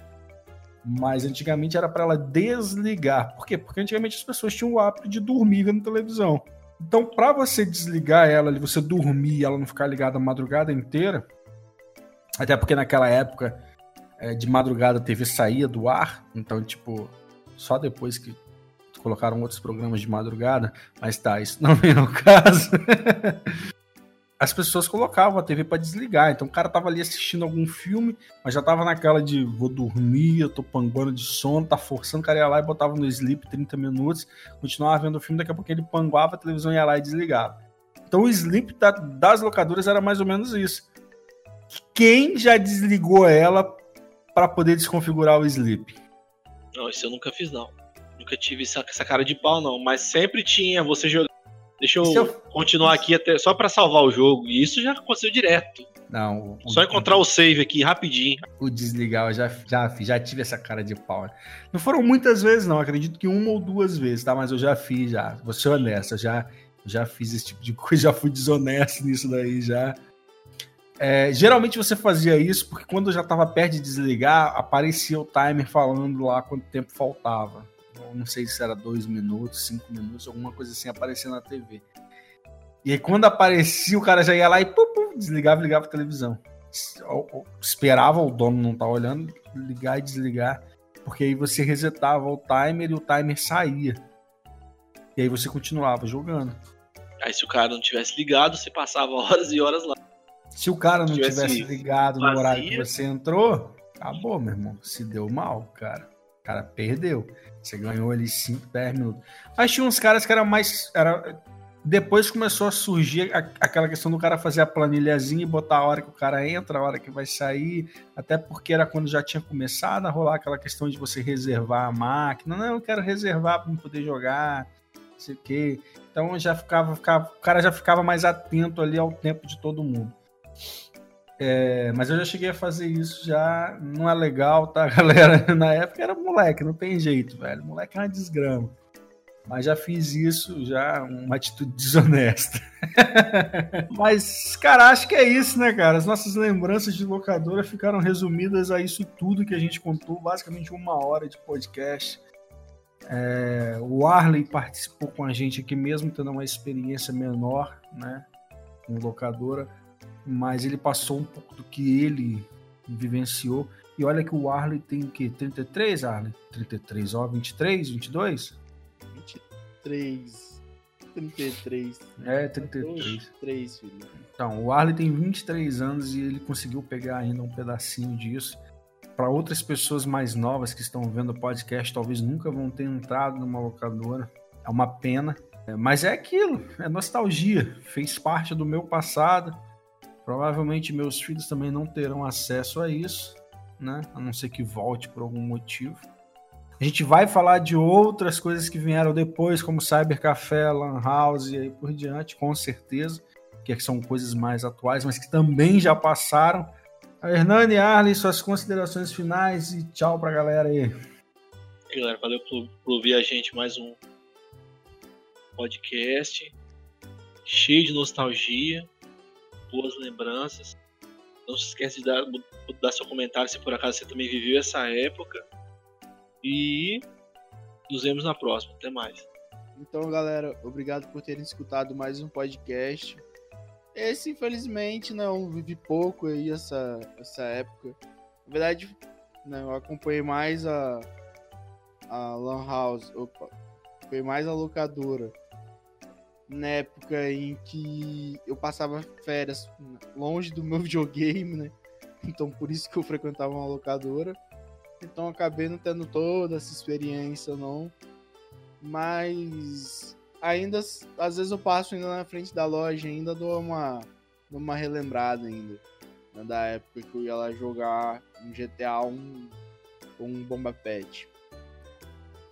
Mas antigamente era para ela desligar. Por quê? Porque antigamente as pessoas tinham o hábito de dormir vendo televisão. Então, para você desligar ela, você dormir e ela não ficar ligada a madrugada inteira, até porque naquela época, é, de madrugada a TV saía do ar, então, tipo, só depois que colocaram outros programas de madrugada, mas tá, isso não vem ao caso. As pessoas colocavam a TV para desligar, então o cara tava ali assistindo algum filme, mas já tava naquela de vou dormir, eu tô panguando de sono, tá forçando, o cara ia lá e botava no sleep 30 minutos, continuava vendo o filme, daqui a pouco ele panguava, a televisão ia lá e desligava. Então o sleep da, das locadoras era mais ou menos isso quem já desligou ela para poder desconfigurar o sleep? Não, isso eu nunca fiz, não. Nunca tive essa, essa cara de pau, não. Mas sempre tinha você jogar. Deixa eu, eu... continuar aqui até só para salvar o jogo. E isso já aconteceu direto. Não. O, Só encontrar o, o save aqui rapidinho. O desligar, eu já, já, já tive essa cara de pau. Não foram muitas vezes, não. Acredito que uma ou duas vezes, tá? Mas eu já fiz, já. Vou ser honesto, eu já, já fiz esse tipo de coisa, já fui desonesto nisso daí, já. É, geralmente você fazia isso porque quando já estava perto de desligar, aparecia o timer falando lá quanto tempo faltava. Eu não sei se era dois minutos, cinco minutos, alguma coisa assim aparecia na TV. E aí quando aparecia, o cara já ia lá e pum, pum, desligava e ligava a televisão. Esperava o dono não estar tá olhando, ligar e desligar, porque aí você resetava o timer e o timer saía. E aí você continuava jogando. Aí se o cara não tivesse ligado, você passava horas e horas lá. Se o cara não tivesse ligado no horário que você entrou, acabou, meu irmão. Se deu mal, cara. O cara perdeu. Você ganhou ali 5, 10 minutos. Mas tinha uns caras que era mais. Era, depois começou a surgir a, aquela questão do cara fazer a planilhazinha e botar a hora que o cara entra, a hora que vai sair. Até porque era quando já tinha começado a rolar aquela questão de você reservar a máquina. Não, eu quero reservar para poder jogar. Não sei o quê. Então já ficava, ficava, o cara já ficava mais atento ali ao tempo de todo mundo. É, mas eu já cheguei a fazer isso já, não é legal, tá, galera? Na época era moleque, não tem jeito, velho. Moleque é uma desgrama. Mas já fiz isso, já uma atitude desonesta. mas, cara, acho que é isso, né, cara? As nossas lembranças de locadora ficaram resumidas a isso tudo que a gente contou, basicamente uma hora de podcast. É, o Arley participou com a gente aqui mesmo, tendo uma experiência menor, né, com locadora mas ele passou um pouco do que ele vivenciou. E olha que o Arley tem o quê? 33, Arley? 33, ó, 23, 22? 23. 33. É, 33. 23, filho. Então, o Arley tem 23 anos e ele conseguiu pegar ainda um pedacinho disso. Para outras pessoas mais novas que estão vendo o podcast, talvez nunca vão ter entrado numa locadora. É uma pena. É, mas é aquilo, é nostalgia. Fez parte do meu passado Provavelmente meus filhos também não terão acesso a isso, né? A não ser que volte por algum motivo. A gente vai falar de outras coisas que vieram depois, como Cyber Café, Lan House e aí por diante, com certeza, que são coisas mais atuais, mas que também já passaram. A Hernani Arley, suas considerações finais e tchau pra galera aí. E galera, valeu por ouvir a gente mais um podcast cheio de nostalgia boas lembranças. Não se esquece de dar, dar seu comentário se por acaso você também viveu essa época. E nos vemos na próxima. Até mais. Então, galera, obrigado por terem escutado mais um podcast. Esse, infelizmente, não vivi pouco aí essa, essa época. Na verdade, não, eu acompanhei mais a, a Lan House. Opa, foi mais a locadora na época em que eu passava férias longe do meu videogame, né? Então por isso que eu frequentava uma locadora. Então acabei não tendo toda essa experiência não. Mas ainda, às vezes eu passo ainda na frente da loja, ainda dou uma, dou uma relembrada ainda. Né, da época que eu ia lá jogar um GTA 1 com um Bomba Pet.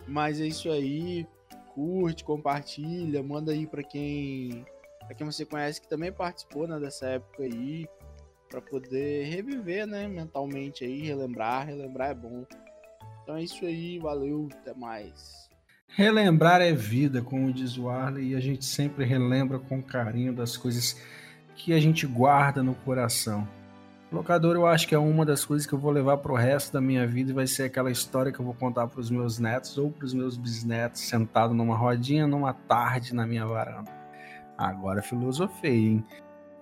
Mas é isso aí. Curte, compartilha, manda aí para quem para quem você conhece que também participou né, dessa época aí, para poder reviver, né, mentalmente aí, relembrar, relembrar é bom. Então é isso aí, valeu, até mais. Relembrar é vida, como diz o Arley, e a gente sempre relembra com carinho das coisas que a gente guarda no coração. Locador, eu acho que é uma das coisas que eu vou levar para o resto da minha vida e vai ser aquela história que eu vou contar para os meus netos ou para os meus bisnetos sentado numa rodinha numa tarde na minha varanda. Agora filosofei, hein?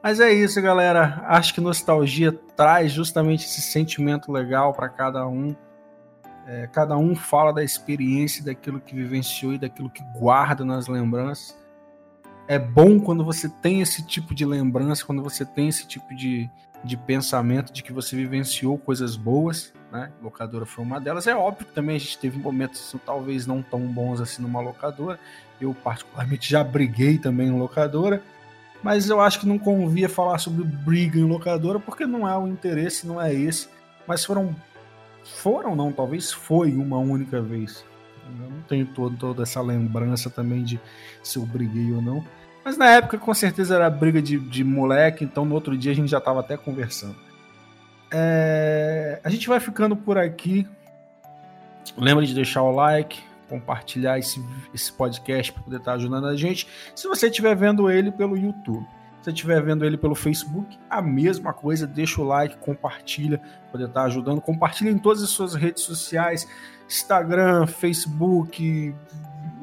Mas é isso, galera. Acho que nostalgia traz justamente esse sentimento legal para cada um. É, cada um fala da experiência, daquilo que vivenciou e daquilo que guarda nas lembranças. É bom quando você tem esse tipo de lembrança, quando você tem esse tipo de, de pensamento de que você vivenciou coisas boas, né? Locadora foi uma delas. É óbvio que também a gente teve momentos talvez não tão bons assim numa locadora. Eu particularmente já briguei também em locadora, mas eu acho que não convia falar sobre briga em locadora porque não é o interesse, não é esse. Mas foram foram não, talvez foi uma única vez. Eu não tenho todo, toda essa lembrança também de se eu briguei ou não. Mas na época, com certeza, era briga de, de moleque, então no outro dia a gente já estava até conversando. É... A gente vai ficando por aqui. Lembra de deixar o like, compartilhar esse, esse podcast para poder estar tá ajudando a gente. Se você estiver vendo ele pelo YouTube. Se estiver vendo ele pelo Facebook, a mesma coisa, deixa o like, compartilha, poder estar tá ajudando. Compartilha em todas as suas redes sociais, Instagram, Facebook,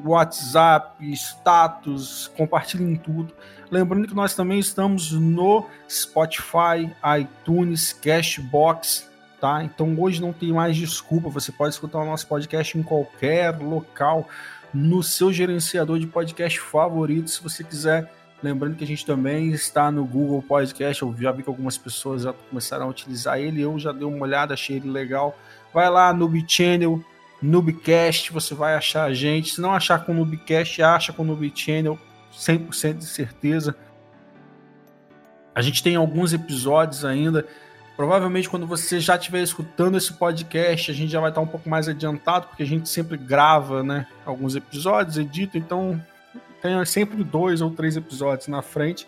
WhatsApp, status, compartilhem tudo. Lembrando que nós também estamos no Spotify, iTunes, Cashbox, tá? Então hoje não tem mais desculpa, você pode escutar o nosso podcast em qualquer local, no seu gerenciador de podcast favorito, se você quiser. Lembrando que a gente também está no Google Podcast, eu já vi que algumas pessoas já começaram a utilizar ele, eu já dei uma olhada, achei ele legal. Vai lá, Noob Channel, Noobcast, você vai achar a gente. Se não achar com Noobcast, acha com Noob Channel, 100% de certeza. A gente tem alguns episódios ainda. Provavelmente quando você já estiver escutando esse podcast, a gente já vai estar um pouco mais adiantado, porque a gente sempre grava, né, alguns episódios, edita, então tem sempre dois ou três episódios na frente.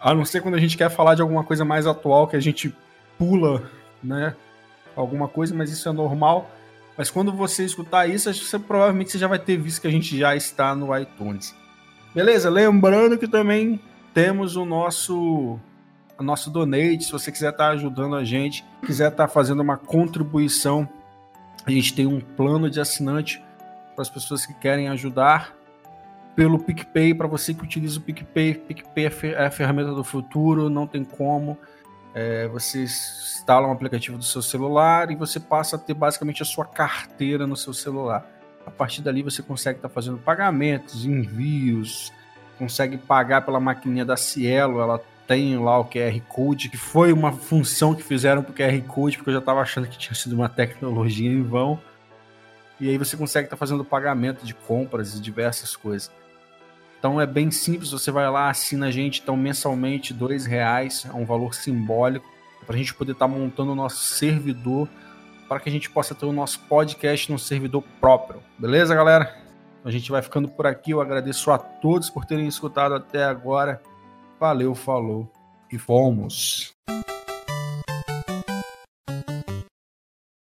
A não ser quando a gente quer falar de alguma coisa mais atual, que a gente pula, né, alguma coisa, mas isso é normal. Mas quando você escutar isso, você provavelmente você já vai ter visto que a gente já está no iTunes. Beleza? Lembrando que também temos o nosso o nosso donate, se você quiser estar ajudando a gente, quiser estar fazendo uma contribuição, a gente tem um plano de assinante para as pessoas que querem ajudar pelo PicPay, para você que utiliza o PicPay, PicPay é a ferramenta do futuro, não tem como. É, você instala um aplicativo do seu celular e você passa a ter basicamente a sua carteira no seu celular. A partir dali você consegue estar tá fazendo pagamentos, envios, consegue pagar pela maquininha da Cielo, ela tem lá o QR Code, que foi uma função que fizeram o QR Code, porque eu já estava achando que tinha sido uma tecnologia em vão. E aí você consegue estar tá fazendo pagamento de compras e diversas coisas. Então é bem simples, você vai lá, assina a gente, então mensalmente dois reais, é um valor simbólico, para a gente poder estar tá montando o nosso servidor, para que a gente possa ter o nosso podcast no servidor próprio. Beleza, galera? A gente vai ficando por aqui, eu agradeço a todos por terem escutado até agora. Valeu, falou e fomos!